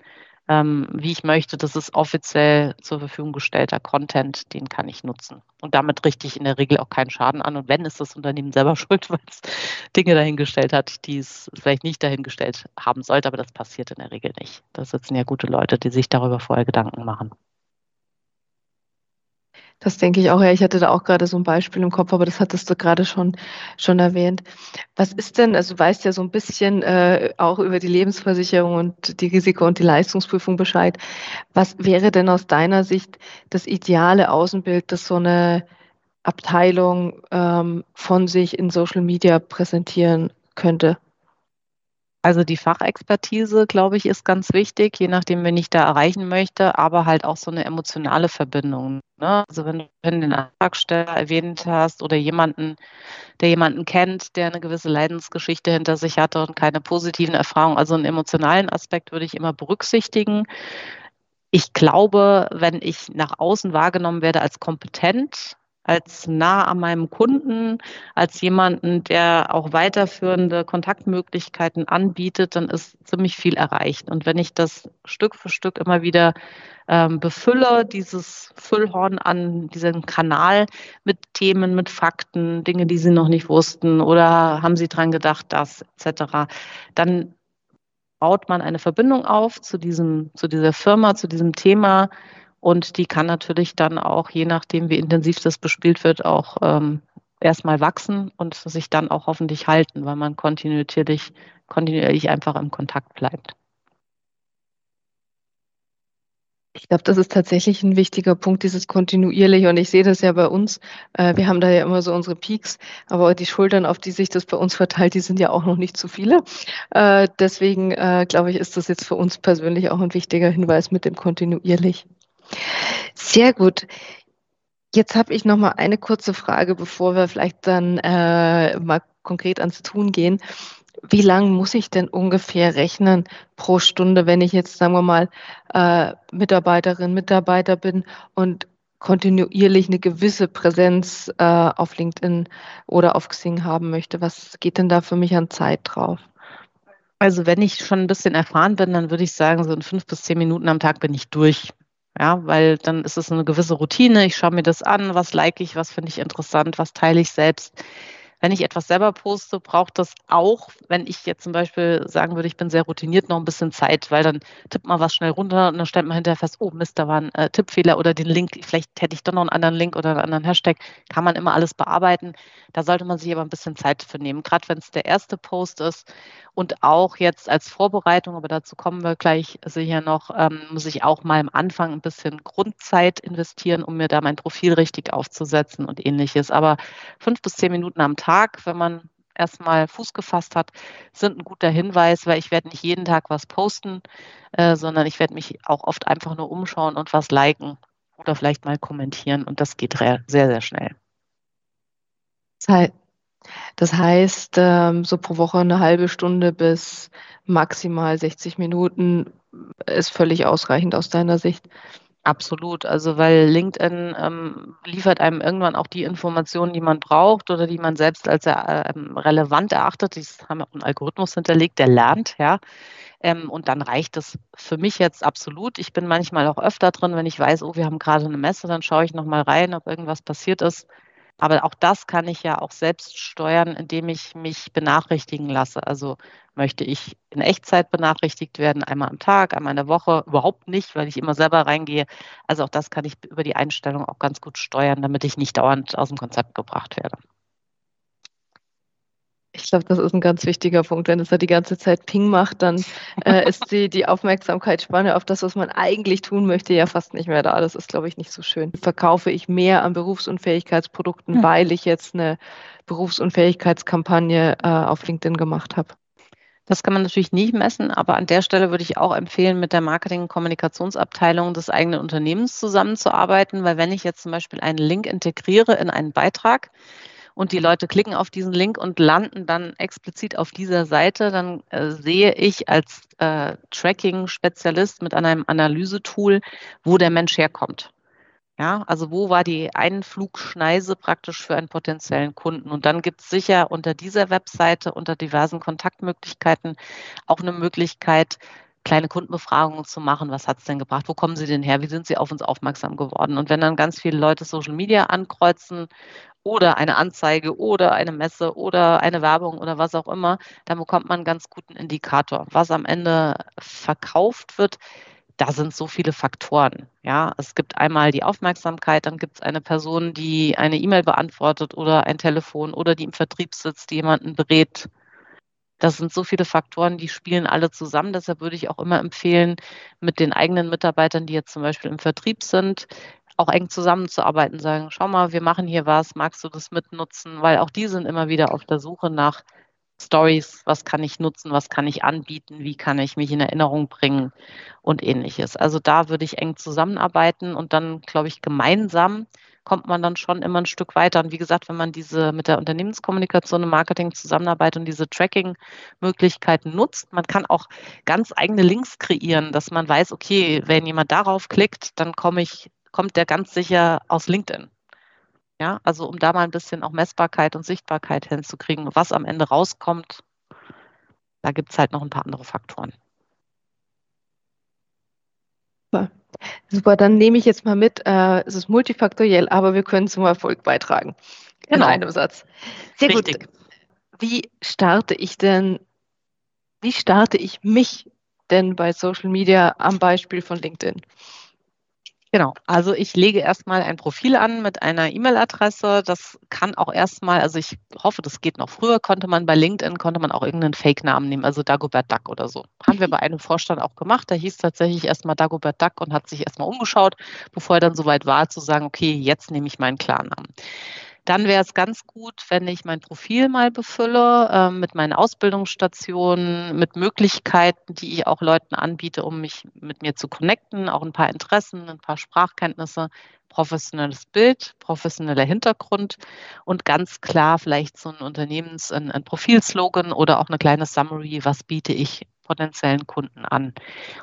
ähm, wie ich möchte. Das ist offiziell zur Verfügung gestellter Content, den kann ich nutzen. Und damit richte ich in der Regel auch keinen Schaden an. Und wenn, ist das Unternehmen selber schuld, weil es Dinge dahingestellt hat, die es vielleicht nicht dahingestellt haben sollte, aber das passiert in der Regel nicht. Da sitzen ja gute Leute, die sich darüber vorher Gedanken machen. Das denke ich auch. Ja, ich hatte da auch gerade so ein Beispiel im Kopf, aber das hattest du gerade schon, schon erwähnt. Was ist denn, also du weißt ja so ein bisschen äh, auch über die Lebensversicherung und die Risiko- und die Leistungsprüfung Bescheid. Was wäre denn aus deiner Sicht das ideale Außenbild, das so eine Abteilung ähm, von sich in Social Media präsentieren könnte? Also die Fachexpertise, glaube ich, ist ganz wichtig, je nachdem, wen ich da erreichen möchte, aber halt auch so eine emotionale Verbindung. Ne? Also wenn du den Antragsteller erwähnt hast oder jemanden, der jemanden kennt, der eine gewisse Leidensgeschichte hinter sich hatte und keine positiven Erfahrungen, also einen emotionalen Aspekt würde ich immer berücksichtigen. Ich glaube, wenn ich nach außen wahrgenommen werde als kompetent, als nah an meinem Kunden, als jemanden, der auch weiterführende Kontaktmöglichkeiten anbietet, dann ist ziemlich viel erreicht. Und wenn ich das Stück für Stück immer wieder ähm, befülle, dieses Füllhorn an diesen Kanal mit Themen, mit Fakten, Dinge, die Sie noch nicht wussten oder haben Sie dran gedacht, das etc., dann baut man eine Verbindung auf zu diesem, zu dieser Firma, zu diesem Thema, und die kann natürlich dann auch, je nachdem, wie intensiv das bespielt wird, auch ähm, erstmal wachsen und sich dann auch hoffentlich halten, weil man kontinuierlich, kontinuierlich einfach im Kontakt bleibt. Ich glaube, das ist tatsächlich ein wichtiger Punkt, dieses kontinuierlich. Und ich sehe das ja bei uns. Äh, wir haben da ja immer so unsere Peaks, aber die Schultern, auf die sich das bei uns verteilt, die sind ja auch noch nicht zu viele. Äh, deswegen äh, glaube ich, ist das jetzt für uns persönlich auch ein wichtiger Hinweis mit dem kontinuierlich. Sehr gut. Jetzt habe ich noch mal eine kurze Frage, bevor wir vielleicht dann äh, mal konkret ans Tun gehen. Wie lang muss ich denn ungefähr rechnen pro Stunde, wenn ich jetzt, sagen wir mal, äh, Mitarbeiterin, Mitarbeiter bin und kontinuierlich eine gewisse Präsenz äh, auf LinkedIn oder auf Xing haben möchte? Was geht denn da für mich an Zeit drauf? Also wenn ich schon ein bisschen erfahren bin, dann würde ich sagen, so in fünf bis zehn Minuten am Tag bin ich durch. Ja, weil dann ist es eine gewisse Routine. Ich schaue mir das an, was like ich, was finde ich interessant, was teile ich selbst. Wenn ich etwas selber poste, braucht das auch, wenn ich jetzt zum Beispiel sagen würde, ich bin sehr routiniert, noch ein bisschen Zeit, weil dann tippt man was schnell runter und dann stellt man hinterher fest, oh Mist, da war ein äh, Tippfehler oder den Link, vielleicht hätte ich doch noch einen anderen Link oder einen anderen Hashtag, kann man immer alles bearbeiten. Da sollte man sich aber ein bisschen Zeit für nehmen, gerade wenn es der erste Post ist und auch jetzt als Vorbereitung, aber dazu kommen wir gleich sicher noch, ähm, muss ich auch mal am Anfang ein bisschen Grundzeit investieren, um mir da mein Profil richtig aufzusetzen und ähnliches. Aber fünf bis zehn Minuten am Tag, wenn man erstmal Fuß gefasst hat, sind ein guter Hinweis, weil ich werde nicht jeden Tag was posten, äh, sondern ich werde mich auch oft einfach nur umschauen und was liken oder vielleicht mal kommentieren und das geht sehr, sehr schnell. Das heißt, ähm, so pro Woche eine halbe Stunde bis maximal 60 Minuten ist völlig ausreichend aus deiner Sicht. Absolut. Also weil LinkedIn ähm, liefert einem irgendwann auch die Informationen, die man braucht oder die man selbst als äh, relevant erachtet. Die haben auch einen Algorithmus hinterlegt, der lernt, ja. Ähm, und dann reicht es für mich jetzt absolut. Ich bin manchmal auch öfter drin, wenn ich weiß, oh, wir haben gerade eine Messe, dann schaue ich nochmal rein, ob irgendwas passiert ist. Aber auch das kann ich ja auch selbst steuern, indem ich mich benachrichtigen lasse. Also möchte ich in Echtzeit benachrichtigt werden, einmal am Tag, einmal in der Woche, überhaupt nicht, weil ich immer selber reingehe. Also auch das kann ich über die Einstellung auch ganz gut steuern, damit ich nicht dauernd aus dem Konzept gebracht werde. Ich glaube, das ist ein ganz wichtiger Punkt. Wenn es da die ganze Zeit Ping macht, dann äh, ist die, die Aufmerksamkeitsspanne auf das, was man eigentlich tun möchte, ja fast nicht mehr da. Das ist, glaube ich, nicht so schön. Verkaufe ich mehr an Berufsunfähigkeitsprodukten, hm. weil ich jetzt eine Berufsunfähigkeitskampagne äh, auf LinkedIn gemacht habe? Das kann man natürlich nicht messen, aber an der Stelle würde ich auch empfehlen, mit der Marketing- und Kommunikationsabteilung des eigenen Unternehmens zusammenzuarbeiten, weil wenn ich jetzt zum Beispiel einen Link integriere in einen Beitrag, und die Leute klicken auf diesen Link und landen dann explizit auf dieser Seite, dann äh, sehe ich als äh, Tracking-Spezialist mit einem Analysetool, wo der Mensch herkommt. Ja, also wo war die Einflugschneise praktisch für einen potenziellen Kunden? Und dann gibt es sicher unter dieser Webseite, unter diversen Kontaktmöglichkeiten auch eine Möglichkeit, kleine Kundenbefragungen zu machen. Was hat es denn gebracht? Wo kommen Sie denn her? Wie sind Sie auf uns aufmerksam geworden? Und wenn dann ganz viele Leute Social Media ankreuzen oder eine Anzeige oder eine Messe oder eine Werbung oder was auch immer, dann bekommt man einen ganz guten Indikator. Was am Ende verkauft wird, da sind so viele Faktoren. Ja, es gibt einmal die Aufmerksamkeit, dann gibt es eine Person, die eine E-Mail beantwortet oder ein Telefon oder die im Vertrieb sitzt, die jemanden berät. Das sind so viele Faktoren, die spielen alle zusammen. Deshalb würde ich auch immer empfehlen, mit den eigenen Mitarbeitern, die jetzt zum Beispiel im Vertrieb sind, auch eng zusammenzuarbeiten, sagen, schau mal, wir machen hier was, magst du das mitnutzen? Weil auch die sind immer wieder auf der Suche nach Stories, was kann ich nutzen, was kann ich anbieten, wie kann ich mich in Erinnerung bringen und ähnliches. Also da würde ich eng zusammenarbeiten und dann, glaube ich, gemeinsam kommt man dann schon immer ein Stück weiter. Und wie gesagt, wenn man diese mit der Unternehmenskommunikation im Marketing zusammenarbeitet und diese Tracking-Möglichkeiten nutzt, man kann auch ganz eigene Links kreieren, dass man weiß, okay, wenn jemand darauf klickt, dann komme ich, kommt der ganz sicher aus LinkedIn. Ja, also um da mal ein bisschen auch Messbarkeit und Sichtbarkeit hinzukriegen, was am Ende rauskommt, da gibt es halt noch ein paar andere Faktoren. Super. Super, dann nehme ich jetzt mal mit, äh, es ist multifaktoriell, aber wir können zum Erfolg beitragen. Genau. In einem Satz. Sehr Richtig. gut. Wie starte ich denn, wie starte ich mich denn bei Social Media am Beispiel von LinkedIn? Genau, also ich lege erstmal ein Profil an mit einer E-Mail-Adresse. Das kann auch erstmal, also ich hoffe, das geht noch früher, konnte man bei LinkedIn, konnte man auch irgendeinen Fake-Namen nehmen, also Dagobert Duck oder so. Haben wir bei einem Vorstand auch gemacht, der hieß tatsächlich erstmal Dagobert Duck und hat sich erstmal umgeschaut, bevor er dann soweit war zu sagen, okay, jetzt nehme ich meinen Klarnamen. Dann wäre es ganz gut, wenn ich mein Profil mal befülle äh, mit meinen Ausbildungsstationen, mit Möglichkeiten, die ich auch Leuten anbiete, um mich mit mir zu connecten, auch ein paar Interessen, ein paar Sprachkenntnisse, professionelles Bild, professioneller Hintergrund und ganz klar vielleicht so ein Unternehmens-, ein, ein Profilslogan oder auch eine kleine Summary, was biete ich potenziellen Kunden an.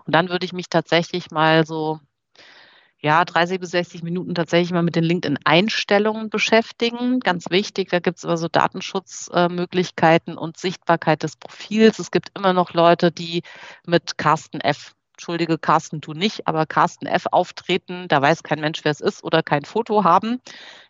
Und dann würde ich mich tatsächlich mal so ja, 30 bis 60 Minuten tatsächlich mal mit den LinkedIn-Einstellungen beschäftigen. Ganz wichtig, da gibt es aber so Datenschutzmöglichkeiten und Sichtbarkeit des Profils. Es gibt immer noch Leute, die mit Carsten F entschuldige, Carsten, du nicht, aber Carsten F. auftreten, da weiß kein Mensch, wer es ist oder kein Foto haben.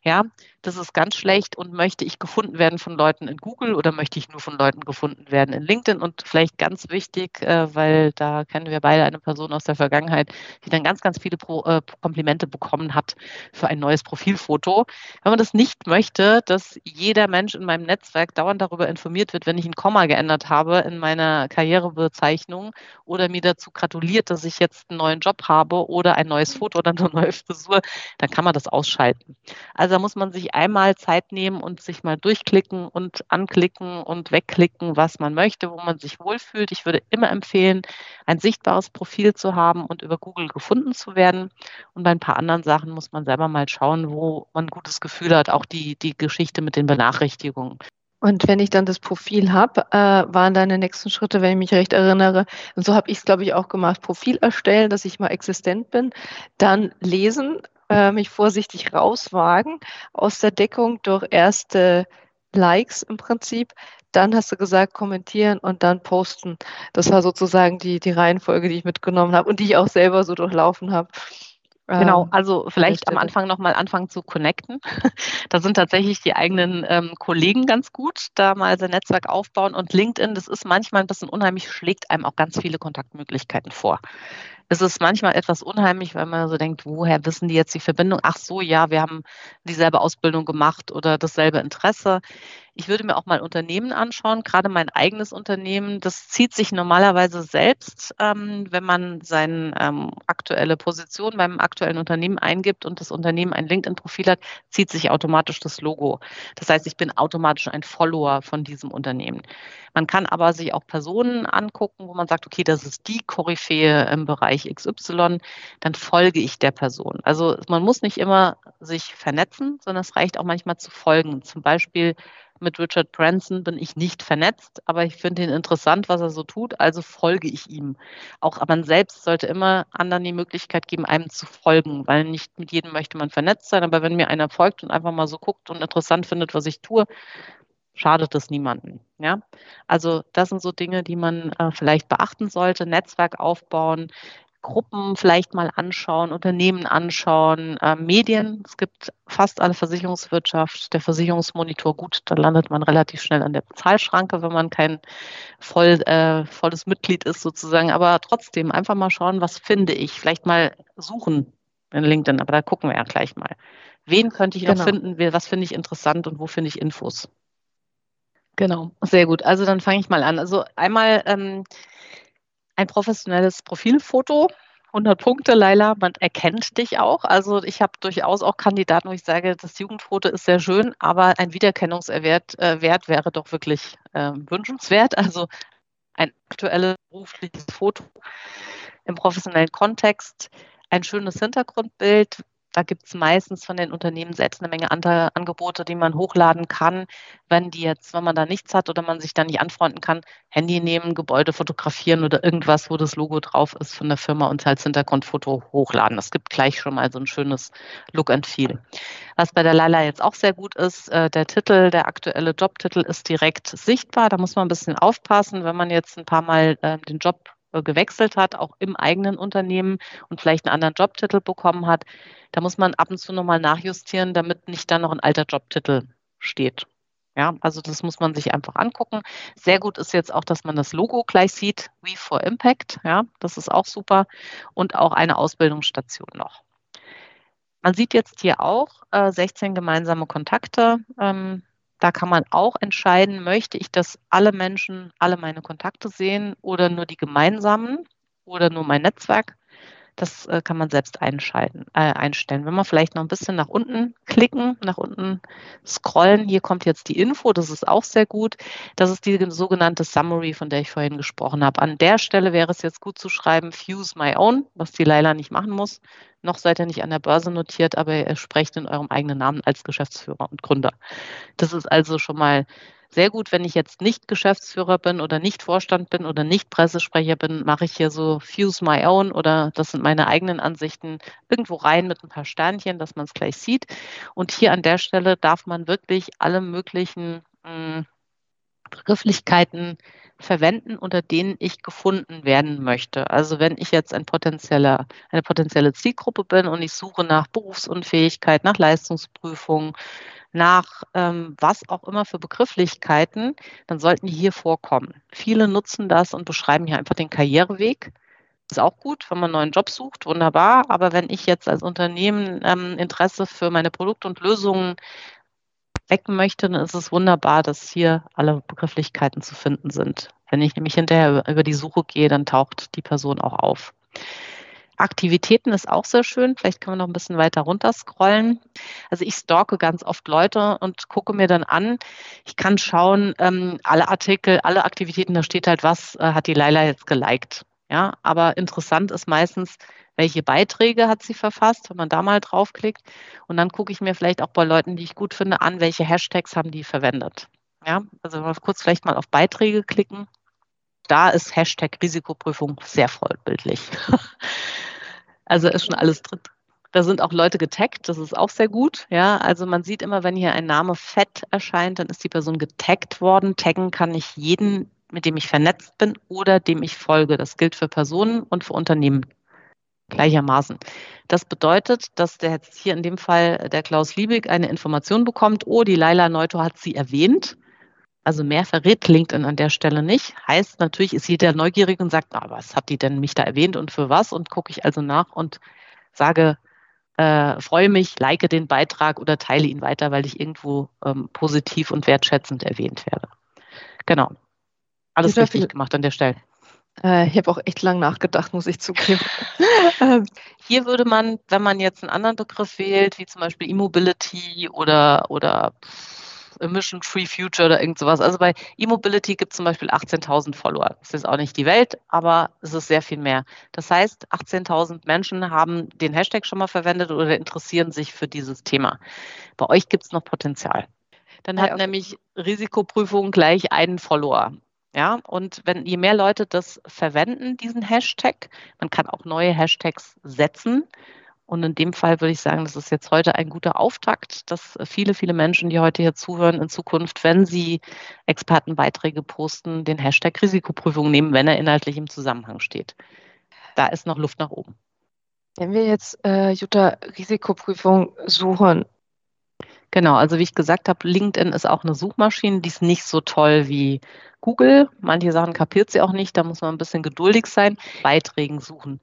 Ja, das ist ganz schlecht und möchte ich gefunden werden von Leuten in Google oder möchte ich nur von Leuten gefunden werden in LinkedIn und vielleicht ganz wichtig, äh, weil da kennen wir beide eine Person aus der Vergangenheit, die dann ganz, ganz viele Pro, äh, Komplimente bekommen hat für ein neues Profilfoto. Wenn man das nicht möchte, dass jeder Mensch in meinem Netzwerk dauernd darüber informiert wird, wenn ich ein Komma geändert habe in meiner Karrierebezeichnung oder mir dazu gratuliert, dass ich jetzt einen neuen Job habe oder ein neues Foto oder eine neue Frisur, dann kann man das ausschalten. Also da muss man sich einmal Zeit nehmen und sich mal durchklicken und anklicken und wegklicken, was man möchte, wo man sich wohlfühlt. Ich würde immer empfehlen, ein sichtbares Profil zu haben und über Google gefunden zu werden. Und bei ein paar anderen Sachen muss man selber mal schauen, wo man ein gutes Gefühl hat, auch die, die Geschichte mit den Benachrichtigungen. Und wenn ich dann das Profil habe, äh, waren deine nächsten Schritte, wenn ich mich recht erinnere, und so habe ich es, glaube ich, auch gemacht, Profil erstellen, dass ich mal existent bin, dann lesen, äh, mich vorsichtig rauswagen aus der Deckung durch erste Likes im Prinzip. Dann hast du gesagt, kommentieren und dann posten. Das war sozusagen die, die Reihenfolge, die ich mitgenommen habe und die ich auch selber so durchlaufen habe. Genau, ähm, also vielleicht am Anfang nochmal anfangen zu connecten. da sind tatsächlich die eigenen ähm, Kollegen ganz gut, da mal sein Netzwerk aufbauen und LinkedIn, das ist manchmal ein bisschen unheimlich, schlägt einem auch ganz viele Kontaktmöglichkeiten vor es ist manchmal etwas unheimlich, weil man so denkt, woher wissen die jetzt die Verbindung? Ach so, ja, wir haben dieselbe Ausbildung gemacht oder dasselbe Interesse. Ich würde mir auch mal Unternehmen anschauen, gerade mein eigenes Unternehmen. Das zieht sich normalerweise selbst, ähm, wenn man seine ähm, aktuelle Position beim aktuellen Unternehmen eingibt und das Unternehmen ein LinkedIn-Profil hat, zieht sich automatisch das Logo. Das heißt, ich bin automatisch ein Follower von diesem Unternehmen. Man kann aber sich auch Personen angucken, wo man sagt, okay, das ist die Koryphäe im Bereich XY, dann folge ich der Person. Also man muss nicht immer sich vernetzen, sondern es reicht auch manchmal zu folgen. Zum Beispiel mit Richard Branson bin ich nicht vernetzt, aber ich finde ihn interessant, was er so tut, also folge ich ihm. Auch man selbst sollte immer anderen die Möglichkeit geben, einem zu folgen, weil nicht mit jedem möchte man vernetzt sein, aber wenn mir einer folgt und einfach mal so guckt und interessant findet, was ich tue, schadet es niemandem. Ja? Also das sind so Dinge, die man äh, vielleicht beachten sollte. Netzwerk aufbauen, Gruppen vielleicht mal anschauen, Unternehmen anschauen, äh, Medien. Es gibt fast alle Versicherungswirtschaft, der Versicherungsmonitor. Gut, da landet man relativ schnell an der Bezahlschranke, wenn man kein voll, äh, volles Mitglied ist sozusagen. Aber trotzdem einfach mal schauen, was finde ich. Vielleicht mal suchen in LinkedIn, aber da gucken wir ja gleich mal. Wen könnte ich noch genau. finden? Was finde ich interessant und wo finde ich Infos? Genau, sehr gut. Also dann fange ich mal an. Also einmal ähm, ein professionelles Profilfoto. 100 Punkte, Laila, man erkennt dich auch. Also ich habe durchaus auch Kandidaten, wo ich sage, das Jugendfoto ist sehr schön, aber ein Wiedererkennungswert äh, Wert wäre doch wirklich äh, wünschenswert. Also ein aktuelles berufliches Foto im professionellen Kontext, ein schönes Hintergrundbild, da gibt es meistens von den Unternehmen selbst eine Menge andere Angebote, die man hochladen kann. Wenn die jetzt, wenn man da nichts hat oder man sich da nicht anfreunden kann, Handy nehmen, Gebäude fotografieren oder irgendwas, wo das Logo drauf ist von der Firma und als Hintergrundfoto hochladen. Das gibt gleich schon mal so ein schönes Look and Feel. Was bei der Lala jetzt auch sehr gut ist, äh, der Titel, der aktuelle Jobtitel ist direkt sichtbar. Da muss man ein bisschen aufpassen, wenn man jetzt ein paar Mal äh, den Job gewechselt hat, auch im eigenen Unternehmen und vielleicht einen anderen Jobtitel bekommen hat, da muss man ab und zu nochmal nachjustieren, damit nicht dann noch ein alter Jobtitel steht. Ja, also das muss man sich einfach angucken. Sehr gut ist jetzt auch, dass man das Logo gleich sieht, We for Impact. Ja, das ist auch super. Und auch eine Ausbildungsstation noch. Man sieht jetzt hier auch äh, 16 gemeinsame Kontakte. Ähm, da kann man auch entscheiden, möchte ich, dass alle Menschen alle meine Kontakte sehen oder nur die gemeinsamen oder nur mein Netzwerk. Das äh, kann man selbst einschalten, äh, einstellen. Wenn wir vielleicht noch ein bisschen nach unten klicken, nach unten scrollen, hier kommt jetzt die Info, das ist auch sehr gut. Das ist die sogenannte Summary, von der ich vorhin gesprochen habe. An der Stelle wäre es jetzt gut zu schreiben, Fuse My Own, was die Leila nicht machen muss. Noch seid ihr nicht an der Börse notiert, aber ihr sprecht in eurem eigenen Namen als Geschäftsführer und Gründer. Das ist also schon mal sehr gut, wenn ich jetzt nicht Geschäftsführer bin oder nicht Vorstand bin oder nicht Pressesprecher bin, mache ich hier so Fuse My Own oder das sind meine eigenen Ansichten irgendwo rein mit ein paar Sternchen, dass man es gleich sieht. Und hier an der Stelle darf man wirklich alle möglichen mh, hm, Begrifflichkeiten verwenden, unter denen ich gefunden werden möchte. Also wenn ich jetzt ein potenzieller, eine potenzielle Zielgruppe bin und ich suche nach Berufsunfähigkeit, nach Leistungsprüfung, nach ähm, was auch immer für Begrifflichkeiten, dann sollten die hier vorkommen. Viele nutzen das und beschreiben hier einfach den Karriereweg. Ist auch gut, wenn man einen neuen Job sucht, wunderbar. Aber wenn ich jetzt als Unternehmen ähm, Interesse für meine Produkte und Lösungen wecken möchte, dann ist es wunderbar, dass hier alle Begrifflichkeiten zu finden sind. Wenn ich nämlich hinterher über die Suche gehe, dann taucht die Person auch auf. Aktivitäten ist auch sehr schön. Vielleicht können wir noch ein bisschen weiter runter scrollen. Also ich stalke ganz oft Leute und gucke mir dann an. Ich kann schauen, ähm, alle Artikel, alle Aktivitäten, da steht halt, was äh, hat die Leila jetzt geliked. Ja, aber interessant ist meistens, welche Beiträge hat sie verfasst, wenn man da mal draufklickt. Und dann gucke ich mir vielleicht auch bei Leuten, die ich gut finde, an, welche Hashtags haben die verwendet. Ja, also mal kurz vielleicht mal auf Beiträge klicken. Da ist Hashtag Risikoprüfung sehr vollbildlich. Also ist schon alles drin. Da sind auch Leute getaggt, das ist auch sehr gut. Ja, also man sieht immer, wenn hier ein Name fett erscheint, dann ist die Person getaggt worden. Taggen kann ich jeden, mit dem ich vernetzt bin oder dem ich folge. Das gilt für Personen und für Unternehmen gleichermaßen. Das bedeutet, dass der jetzt hier in dem Fall der Klaus Liebig eine Information bekommt, oh, die Laila Neuto hat sie erwähnt. Also mehr verrät LinkedIn an der Stelle nicht. Heißt natürlich, ist jeder neugierig und sagt, na, was hat die denn mich da erwähnt und für was? Und gucke ich also nach und sage, äh, freue mich, like den Beitrag oder teile ihn weiter, weil ich irgendwo ähm, positiv und wertschätzend erwähnt werde. Genau. Alles Sehr richtig viel, gemacht an der Stelle. Äh, ich habe auch echt lang nachgedacht, muss ich zugeben. Ähm, hier würde man, wenn man jetzt einen anderen Begriff wählt, wie zum Beispiel E-Mobility oder, oder Emission Free Future oder irgend sowas. Also bei E-Mobility gibt es zum Beispiel 18.000 Follower. Das ist auch nicht die Welt, aber es ist sehr viel mehr. Das heißt, 18.000 Menschen haben den Hashtag schon mal verwendet oder interessieren sich für dieses Thema. Bei euch gibt es noch Potenzial. Dann hat ja, nämlich Risikoprüfung gleich einen Follower. Ja, und wenn je mehr Leute das verwenden, diesen Hashtag, man kann auch neue Hashtags setzen und in dem Fall würde ich sagen, das ist jetzt heute ein guter Auftakt, dass viele, viele Menschen, die heute hier zuhören, in Zukunft, wenn sie Expertenbeiträge posten, den Hashtag Risikoprüfung nehmen, wenn er inhaltlich im Zusammenhang steht. da ist noch Luft nach oben. Wenn wir jetzt, äh, Jutta, Risikoprüfung suchen. Genau, also wie ich gesagt habe, LinkedIn ist auch eine Suchmaschine, die ist nicht so toll wie Google. Manche Sachen kapiert sie auch nicht, da muss man ein bisschen geduldig sein. Beiträgen suchen.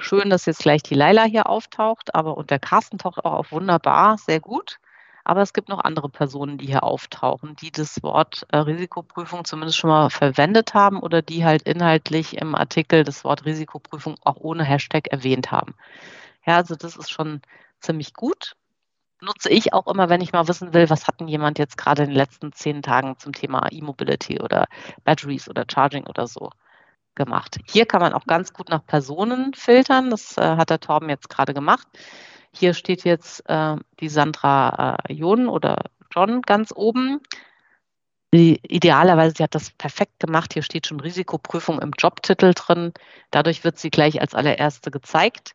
Schön, dass jetzt gleich die Laila hier auftaucht, aber und der Carsten taucht auch auf wunderbar, sehr gut. Aber es gibt noch andere Personen, die hier auftauchen, die das Wort äh, Risikoprüfung zumindest schon mal verwendet haben oder die halt inhaltlich im Artikel das Wort Risikoprüfung auch ohne Hashtag erwähnt haben. Ja, also das ist schon ziemlich gut. Nutze ich auch immer, wenn ich mal wissen will, was hat denn jemand jetzt gerade in den letzten zehn Tagen zum Thema E-Mobility oder Batteries oder Charging oder so gemacht. Hier kann man auch ganz gut nach Personen filtern. Das äh, hat der Torben jetzt gerade gemacht. Hier steht jetzt äh, die Sandra äh, Jon oder John ganz oben. Die, idealerweise, sie hat das perfekt gemacht. Hier steht schon Risikoprüfung im Jobtitel drin. Dadurch wird sie gleich als allererste gezeigt.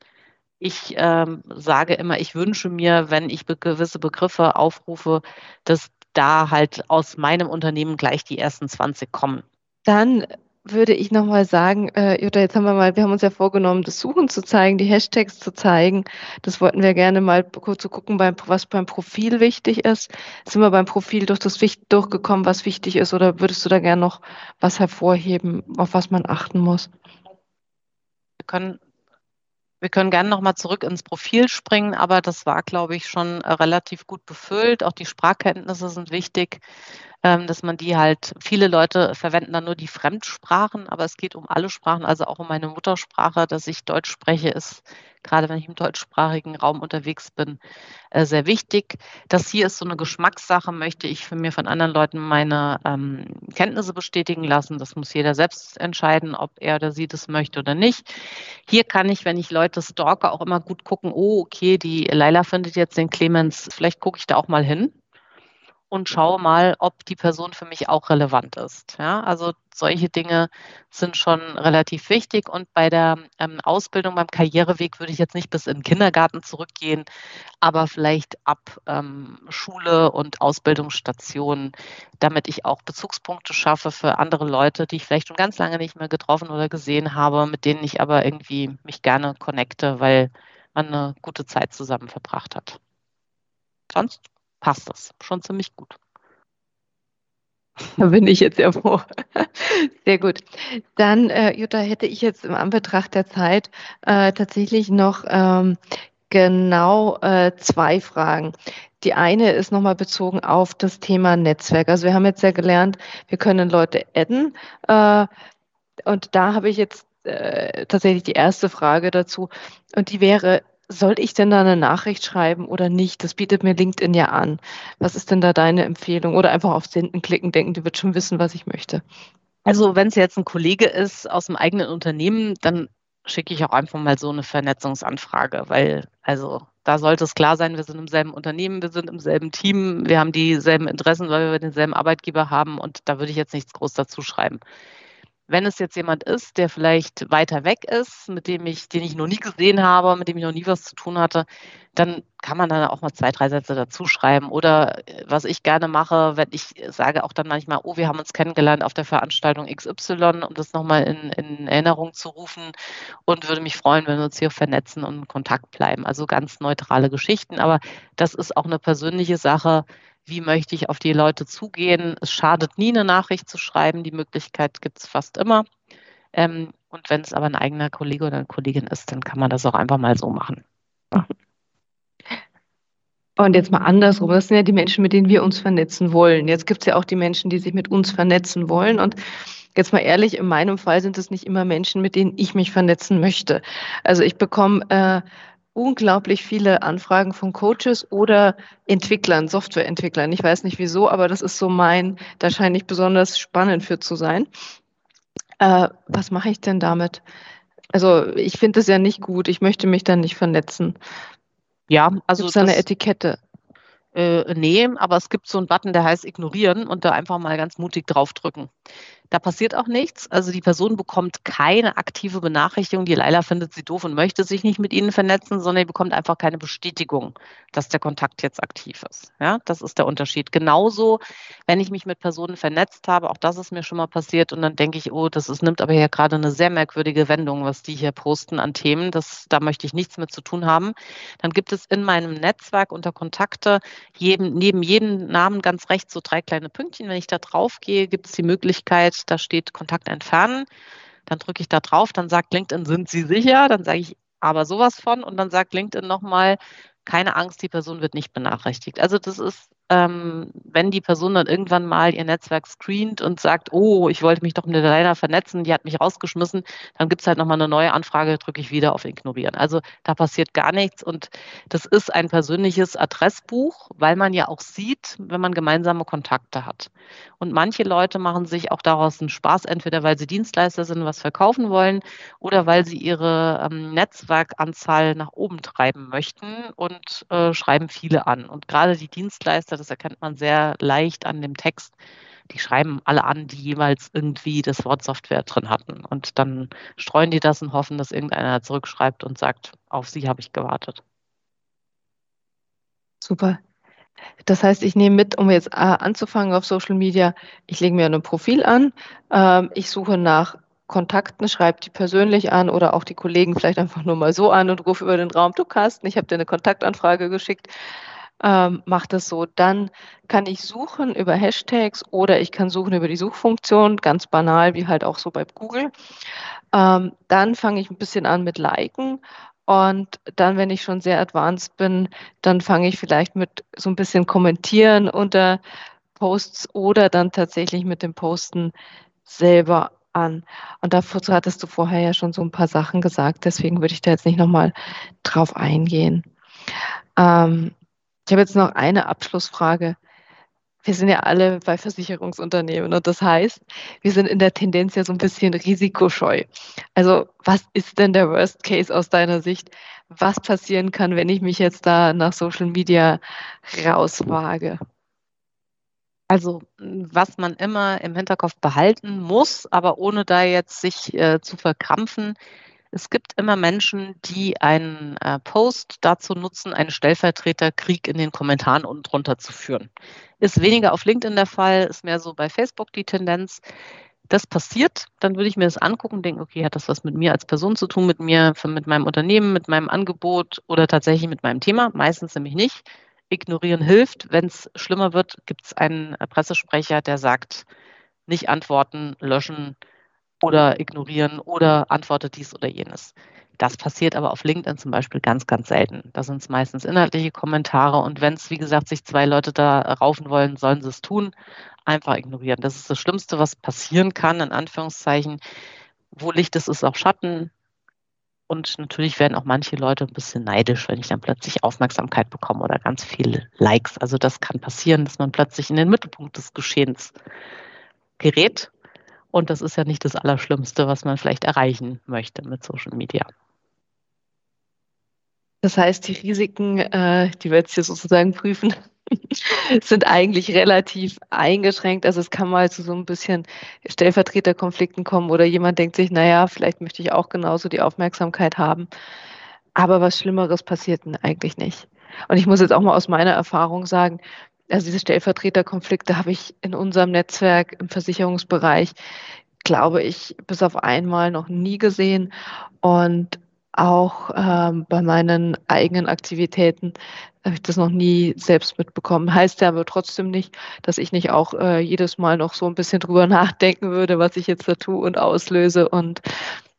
Ich ähm, sage immer, ich wünsche mir, wenn ich be gewisse Begriffe aufrufe, dass da halt aus meinem Unternehmen gleich die ersten 20 kommen. Dann würde ich nochmal sagen, äh, Jutta, jetzt haben wir mal, wir haben uns ja vorgenommen, das Suchen zu zeigen, die Hashtags zu zeigen. Das wollten wir gerne mal kurz zu gucken, beim, was beim Profil wichtig ist. Sind wir beim Profil durch das durchgekommen, was wichtig ist, oder würdest du da gerne noch was hervorheben, auf was man achten muss? Wir können wir können gerne nochmal zurück ins Profil springen, aber das war, glaube ich, schon äh, relativ gut befüllt. Auch die Sprachkenntnisse sind wichtig. Ähm, dass man die halt, viele Leute verwenden dann nur die Fremdsprachen, aber es geht um alle Sprachen, also auch um meine Muttersprache, dass ich Deutsch spreche, ist gerade wenn ich im deutschsprachigen Raum unterwegs bin, äh, sehr wichtig. Das hier ist so eine Geschmackssache, möchte ich für mir von anderen Leuten meine ähm, Kenntnisse bestätigen lassen. Das muss jeder selbst entscheiden, ob er oder sie das möchte oder nicht. Hier kann ich, wenn ich Leute stalke, auch immer gut gucken, oh, okay, die Leila findet jetzt den Clemens, vielleicht gucke ich da auch mal hin und schaue mal, ob die Person für mich auch relevant ist. Ja, also solche Dinge sind schon relativ wichtig. Und bei der ähm, Ausbildung beim Karriereweg würde ich jetzt nicht bis in den Kindergarten zurückgehen, aber vielleicht ab ähm, Schule und Ausbildungsstation, damit ich auch Bezugspunkte schaffe für andere Leute, die ich vielleicht schon ganz lange nicht mehr getroffen oder gesehen habe, mit denen ich aber irgendwie mich gerne connecte, weil man eine gute Zeit zusammen verbracht hat. Sonst passt das schon ziemlich gut. Da bin ich jetzt ja froh. Sehr gut. Dann, äh, Jutta, hätte ich jetzt im Anbetracht der Zeit äh, tatsächlich noch ähm, genau äh, zwei Fragen. Die eine ist nochmal bezogen auf das Thema Netzwerk. Also wir haben jetzt ja gelernt, wir können Leute adden. Äh, und da habe ich jetzt äh, tatsächlich die erste Frage dazu. Und die wäre, soll ich denn da eine Nachricht schreiben oder nicht? Das bietet mir LinkedIn ja an. Was ist denn da deine Empfehlung? Oder einfach auf Senden klicken, denken, die wird schon wissen, was ich möchte. Also wenn es jetzt ein Kollege ist aus dem eigenen Unternehmen, dann schicke ich auch einfach mal so eine Vernetzungsanfrage, weil also da sollte es klar sein, wir sind im selben Unternehmen, wir sind im selben Team, wir haben dieselben Interessen, weil wir denselben Arbeitgeber haben und da würde ich jetzt nichts groß dazu schreiben. Wenn es jetzt jemand ist, der vielleicht weiter weg ist, mit dem ich, den ich noch nie gesehen habe, mit dem ich noch nie was zu tun hatte, dann kann man dann auch mal zwei, drei Sätze dazu schreiben. Oder äh, was ich gerne mache, wenn ich sage auch dann manchmal, oh, wir haben uns kennengelernt auf der Veranstaltung XY, um das nochmal in, in Erinnerung zu rufen und würde mich freuen, wenn wir uns hier vernetzen und in Kontakt bleiben. Also ganz neutrale Geschichten. Aber das ist auch eine persönliche Sache wie möchte ich auf die Leute zugehen. Es schadet nie, eine Nachricht zu schreiben. Die Möglichkeit gibt es fast immer. Ähm, und wenn es aber ein eigener Kollege oder eine Kollegin ist, dann kann man das auch einfach mal so machen. Und jetzt mal andersrum, das sind ja die Menschen, mit denen wir uns vernetzen wollen. Jetzt gibt es ja auch die Menschen, die sich mit uns vernetzen wollen. Und jetzt mal ehrlich, in meinem Fall sind es nicht immer Menschen, mit denen ich mich vernetzen möchte. Also ich bekomme äh, unglaublich viele Anfragen von Coaches oder Entwicklern, Softwareentwicklern. Ich weiß nicht wieso, aber das ist so mein, da scheine ich besonders spannend für zu sein. Äh, was mache ich denn damit? Also ich finde es ja nicht gut. Ich möchte mich dann nicht vernetzen. Ja, also Gibt's da eine Etikette. Äh, nee, aber es gibt so einen Button, der heißt Ignorieren und da einfach mal ganz mutig draufdrücken. Da passiert auch nichts. Also die Person bekommt keine aktive Benachrichtigung. Die Leila findet sie doof und möchte sich nicht mit ihnen vernetzen, sondern sie bekommt einfach keine Bestätigung, dass der Kontakt jetzt aktiv ist. Ja, das ist der Unterschied. Genauso, wenn ich mich mit Personen vernetzt habe, auch das ist mir schon mal passiert und dann denke ich, oh, das ist, nimmt aber hier gerade eine sehr merkwürdige Wendung, was die hier posten an Themen. Das, da möchte ich nichts mit zu tun haben. Dann gibt es in meinem Netzwerk unter Kontakte jedem, neben jedem Namen ganz rechts so drei kleine Pünktchen. Wenn ich da drauf gehe, gibt es die Möglichkeit, da steht Kontakt entfernen. Dann drücke ich da drauf, dann sagt LinkedIn, sind Sie sicher? Dann sage ich aber sowas von und dann sagt LinkedIn nochmal, keine Angst, die Person wird nicht benachrichtigt. Also das ist ähm, wenn die Person dann irgendwann mal ihr Netzwerk screent und sagt, oh, ich wollte mich doch mit Leiter vernetzen, die hat mich rausgeschmissen, dann gibt es halt nochmal eine neue Anfrage, drücke ich wieder auf Ignorieren. Also da passiert gar nichts und das ist ein persönliches Adressbuch, weil man ja auch sieht, wenn man gemeinsame Kontakte hat. Und manche Leute machen sich auch daraus einen Spaß, entweder weil sie Dienstleister sind, was verkaufen wollen oder weil sie ihre ähm, Netzwerkanzahl nach oben treiben möchten und äh, schreiben viele an. Und gerade die Dienstleister, das erkennt man sehr leicht an dem Text, die schreiben alle an, die jeweils irgendwie das Wort Software drin hatten. Und dann streuen die das und hoffen, dass irgendeiner zurückschreibt und sagt, auf sie habe ich gewartet. Super. Das heißt, ich nehme mit, um jetzt äh, anzufangen auf Social Media, ich lege mir ein Profil an, ähm, ich suche nach Kontakten, schreibe die persönlich an oder auch die Kollegen vielleicht einfach nur mal so an und rufe über den Raum, du Carsten, ich habe dir eine Kontaktanfrage geschickt, ähm, mach das so. Dann kann ich suchen über Hashtags oder ich kann suchen über die Suchfunktion, ganz banal, wie halt auch so bei Google. Ähm, dann fange ich ein bisschen an mit Liken und dann, wenn ich schon sehr advanced bin, dann fange ich vielleicht mit so ein bisschen Kommentieren unter Posts oder dann tatsächlich mit dem Posten selber an. Und dazu hattest du vorher ja schon so ein paar Sachen gesagt, deswegen würde ich da jetzt nicht nochmal drauf eingehen. Ähm, ich habe jetzt noch eine Abschlussfrage wir sind ja alle bei Versicherungsunternehmen und das heißt, wir sind in der Tendenz ja so ein bisschen risikoscheu. Also was ist denn der Worst Case aus deiner Sicht? Was passieren kann, wenn ich mich jetzt da nach Social Media rauswage? Also was man immer im Hinterkopf behalten muss, aber ohne da jetzt sich äh, zu verkrampfen, es gibt immer Menschen, die einen äh, Post dazu nutzen, einen Stellvertreterkrieg in den Kommentaren unten drunter zu führen. Ist weniger auf LinkedIn der Fall, ist mehr so bei Facebook die Tendenz. Das passiert, dann würde ich mir das angucken und denken, okay, hat das was mit mir als Person zu tun, mit mir, mit meinem Unternehmen, mit meinem Angebot oder tatsächlich mit meinem Thema? Meistens nämlich nicht. Ignorieren hilft. Wenn es schlimmer wird, gibt es einen Pressesprecher, der sagt, nicht antworten, löschen, oder ignorieren oder antwortet dies oder jenes. Das passiert aber auf LinkedIn zum Beispiel ganz, ganz selten. Da sind es meistens inhaltliche Kommentare und wenn es, wie gesagt, sich zwei Leute da raufen wollen, sollen sie es tun. Einfach ignorieren. Das ist das Schlimmste, was passieren kann, in Anführungszeichen. Wo Licht ist, ist auch Schatten. Und natürlich werden auch manche Leute ein bisschen neidisch, wenn ich dann plötzlich Aufmerksamkeit bekomme oder ganz viele Likes. Also das kann passieren, dass man plötzlich in den Mittelpunkt des Geschehens gerät und das ist ja nicht das Allerschlimmste, was man vielleicht erreichen möchte mit Social Media. Das heißt, die Risiken, äh, die wir jetzt hier sozusagen prüfen, sind eigentlich relativ eingeschränkt. Also es kann mal zu so ein bisschen Stellvertreterkonflikten kommen oder jemand denkt sich, naja, vielleicht möchte ich auch genauso die Aufmerksamkeit haben. Aber was Schlimmeres passiert eigentlich nicht. Und ich muss jetzt auch mal aus meiner Erfahrung sagen, also diese Stellvertreterkonflikte habe ich in unserem Netzwerk im Versicherungsbereich, glaube ich, bis auf einmal noch nie gesehen. Und auch ähm, bei meinen eigenen Aktivitäten habe ich das noch nie selbst mitbekommen. Heißt ja aber trotzdem nicht, dass ich nicht auch äh, jedes Mal noch so ein bisschen drüber nachdenken würde, was ich jetzt da tue und auslöse und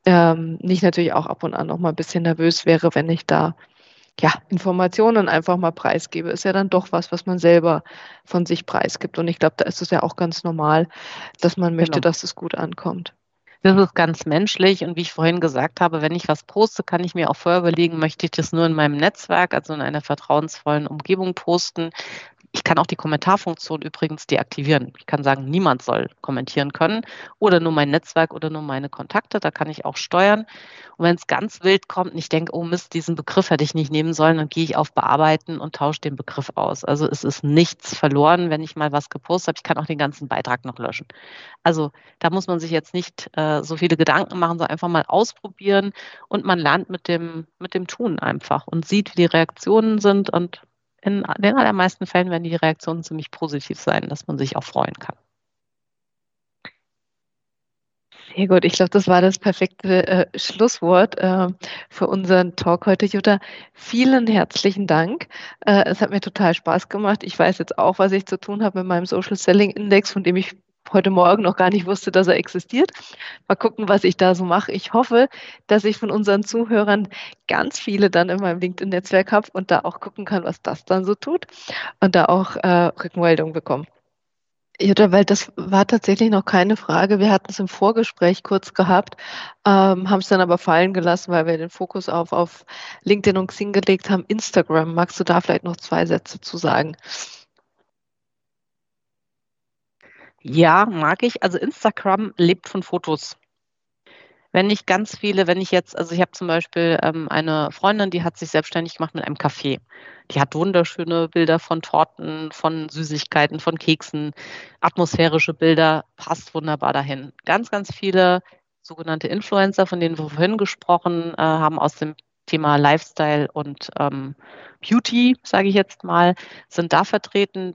ähm, nicht natürlich auch ab und an noch mal ein bisschen nervös wäre, wenn ich da ja, Informationen einfach mal preisgebe, ist ja dann doch was, was man selber von sich preisgibt. Und ich glaube, da ist es ja auch ganz normal, dass man möchte, genau. dass es gut ankommt. Das ist ganz menschlich und wie ich vorhin gesagt habe, wenn ich was poste, kann ich mir auch vorher überlegen, möchte ich das nur in meinem Netzwerk, also in einer vertrauensvollen Umgebung posten. Ich kann auch die Kommentarfunktion übrigens deaktivieren. Ich kann sagen, niemand soll kommentieren können oder nur mein Netzwerk oder nur meine Kontakte. Da kann ich auch steuern. Und wenn es ganz wild kommt und ich denke, oh Mist, diesen Begriff hätte ich nicht nehmen sollen, dann gehe ich auf Bearbeiten und tausche den Begriff aus. Also es ist nichts verloren, wenn ich mal was gepostet habe. Ich kann auch den ganzen Beitrag noch löschen. Also da muss man sich jetzt nicht äh, so viele Gedanken machen, sondern einfach mal ausprobieren und man lernt mit dem, mit dem Tun einfach und sieht, wie die Reaktionen sind und in den allermeisten Fällen werden die Reaktionen ziemlich positiv sein, dass man sich auch freuen kann. Sehr gut, ich glaube, das war das perfekte äh, Schlusswort äh, für unseren Talk heute, Jutta. Vielen herzlichen Dank. Äh, es hat mir total Spaß gemacht. Ich weiß jetzt auch, was ich zu tun habe mit meinem Social Selling Index, von dem ich heute Morgen noch gar nicht wusste, dass er existiert. Mal gucken, was ich da so mache. Ich hoffe, dass ich von unseren Zuhörern ganz viele dann in meinem LinkedIn-Netzwerk habe und da auch gucken kann, was das dann so tut und da auch äh, Rückmeldungen bekomme. Jutta, weil das war tatsächlich noch keine Frage. Wir hatten es im Vorgespräch kurz gehabt, ähm, haben es dann aber fallen gelassen, weil wir den Fokus auf, auf LinkedIn und Xing gelegt haben. Instagram, magst du da vielleicht noch zwei Sätze zu sagen? Ja, mag ich. Also Instagram lebt von Fotos. Wenn ich ganz viele, wenn ich jetzt, also ich habe zum Beispiel ähm, eine Freundin, die hat sich selbstständig gemacht mit einem Café. Die hat wunderschöne Bilder von Torten, von Süßigkeiten, von Keksen, atmosphärische Bilder, passt wunderbar dahin. Ganz, ganz viele sogenannte Influencer, von denen wir vorhin gesprochen äh, haben, aus dem Thema Lifestyle und ähm, Beauty, sage ich jetzt mal, sind da vertreten.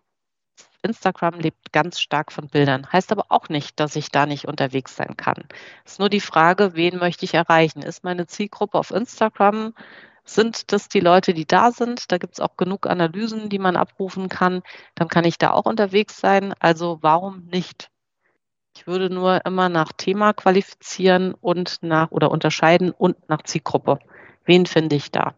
Instagram lebt ganz stark von Bildern. Heißt aber auch nicht, dass ich da nicht unterwegs sein kann. Es ist nur die Frage, wen möchte ich erreichen? Ist meine Zielgruppe auf Instagram? Sind das die Leute, die da sind? Da gibt es auch genug Analysen, die man abrufen kann. Dann kann ich da auch unterwegs sein. Also warum nicht? Ich würde nur immer nach Thema qualifizieren und nach oder unterscheiden und nach Zielgruppe. Wen finde ich da?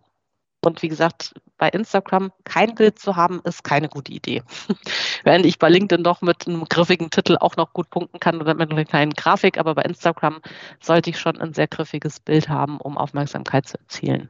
Und wie gesagt, bei Instagram kein Bild zu haben, ist keine gute Idee. Während ich bei LinkedIn doch mit einem griffigen Titel auch noch gut punkten kann oder mit einer kleinen Grafik, aber bei Instagram sollte ich schon ein sehr griffiges Bild haben, um Aufmerksamkeit zu erzielen.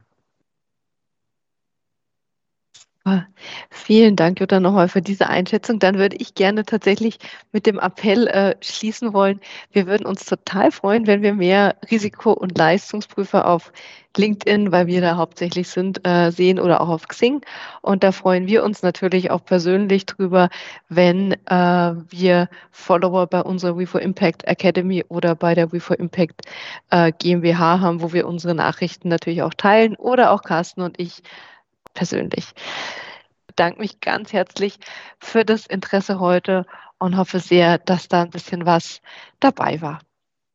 Vielen Dank, Jutta, nochmal für diese Einschätzung. Dann würde ich gerne tatsächlich mit dem Appell äh, schließen wollen. Wir würden uns total freuen, wenn wir mehr Risiko- und Leistungsprüfer auf LinkedIn, weil wir da hauptsächlich sind, äh, sehen oder auch auf Xing. Und da freuen wir uns natürlich auch persönlich drüber, wenn äh, wir Follower bei unserer We for Impact Academy oder bei der We for Impact äh, GmbH haben, wo wir unsere Nachrichten natürlich auch teilen oder auch Carsten und ich persönlich. Ich bedanke mich ganz herzlich für das Interesse heute und hoffe sehr, dass da ein bisschen was dabei war.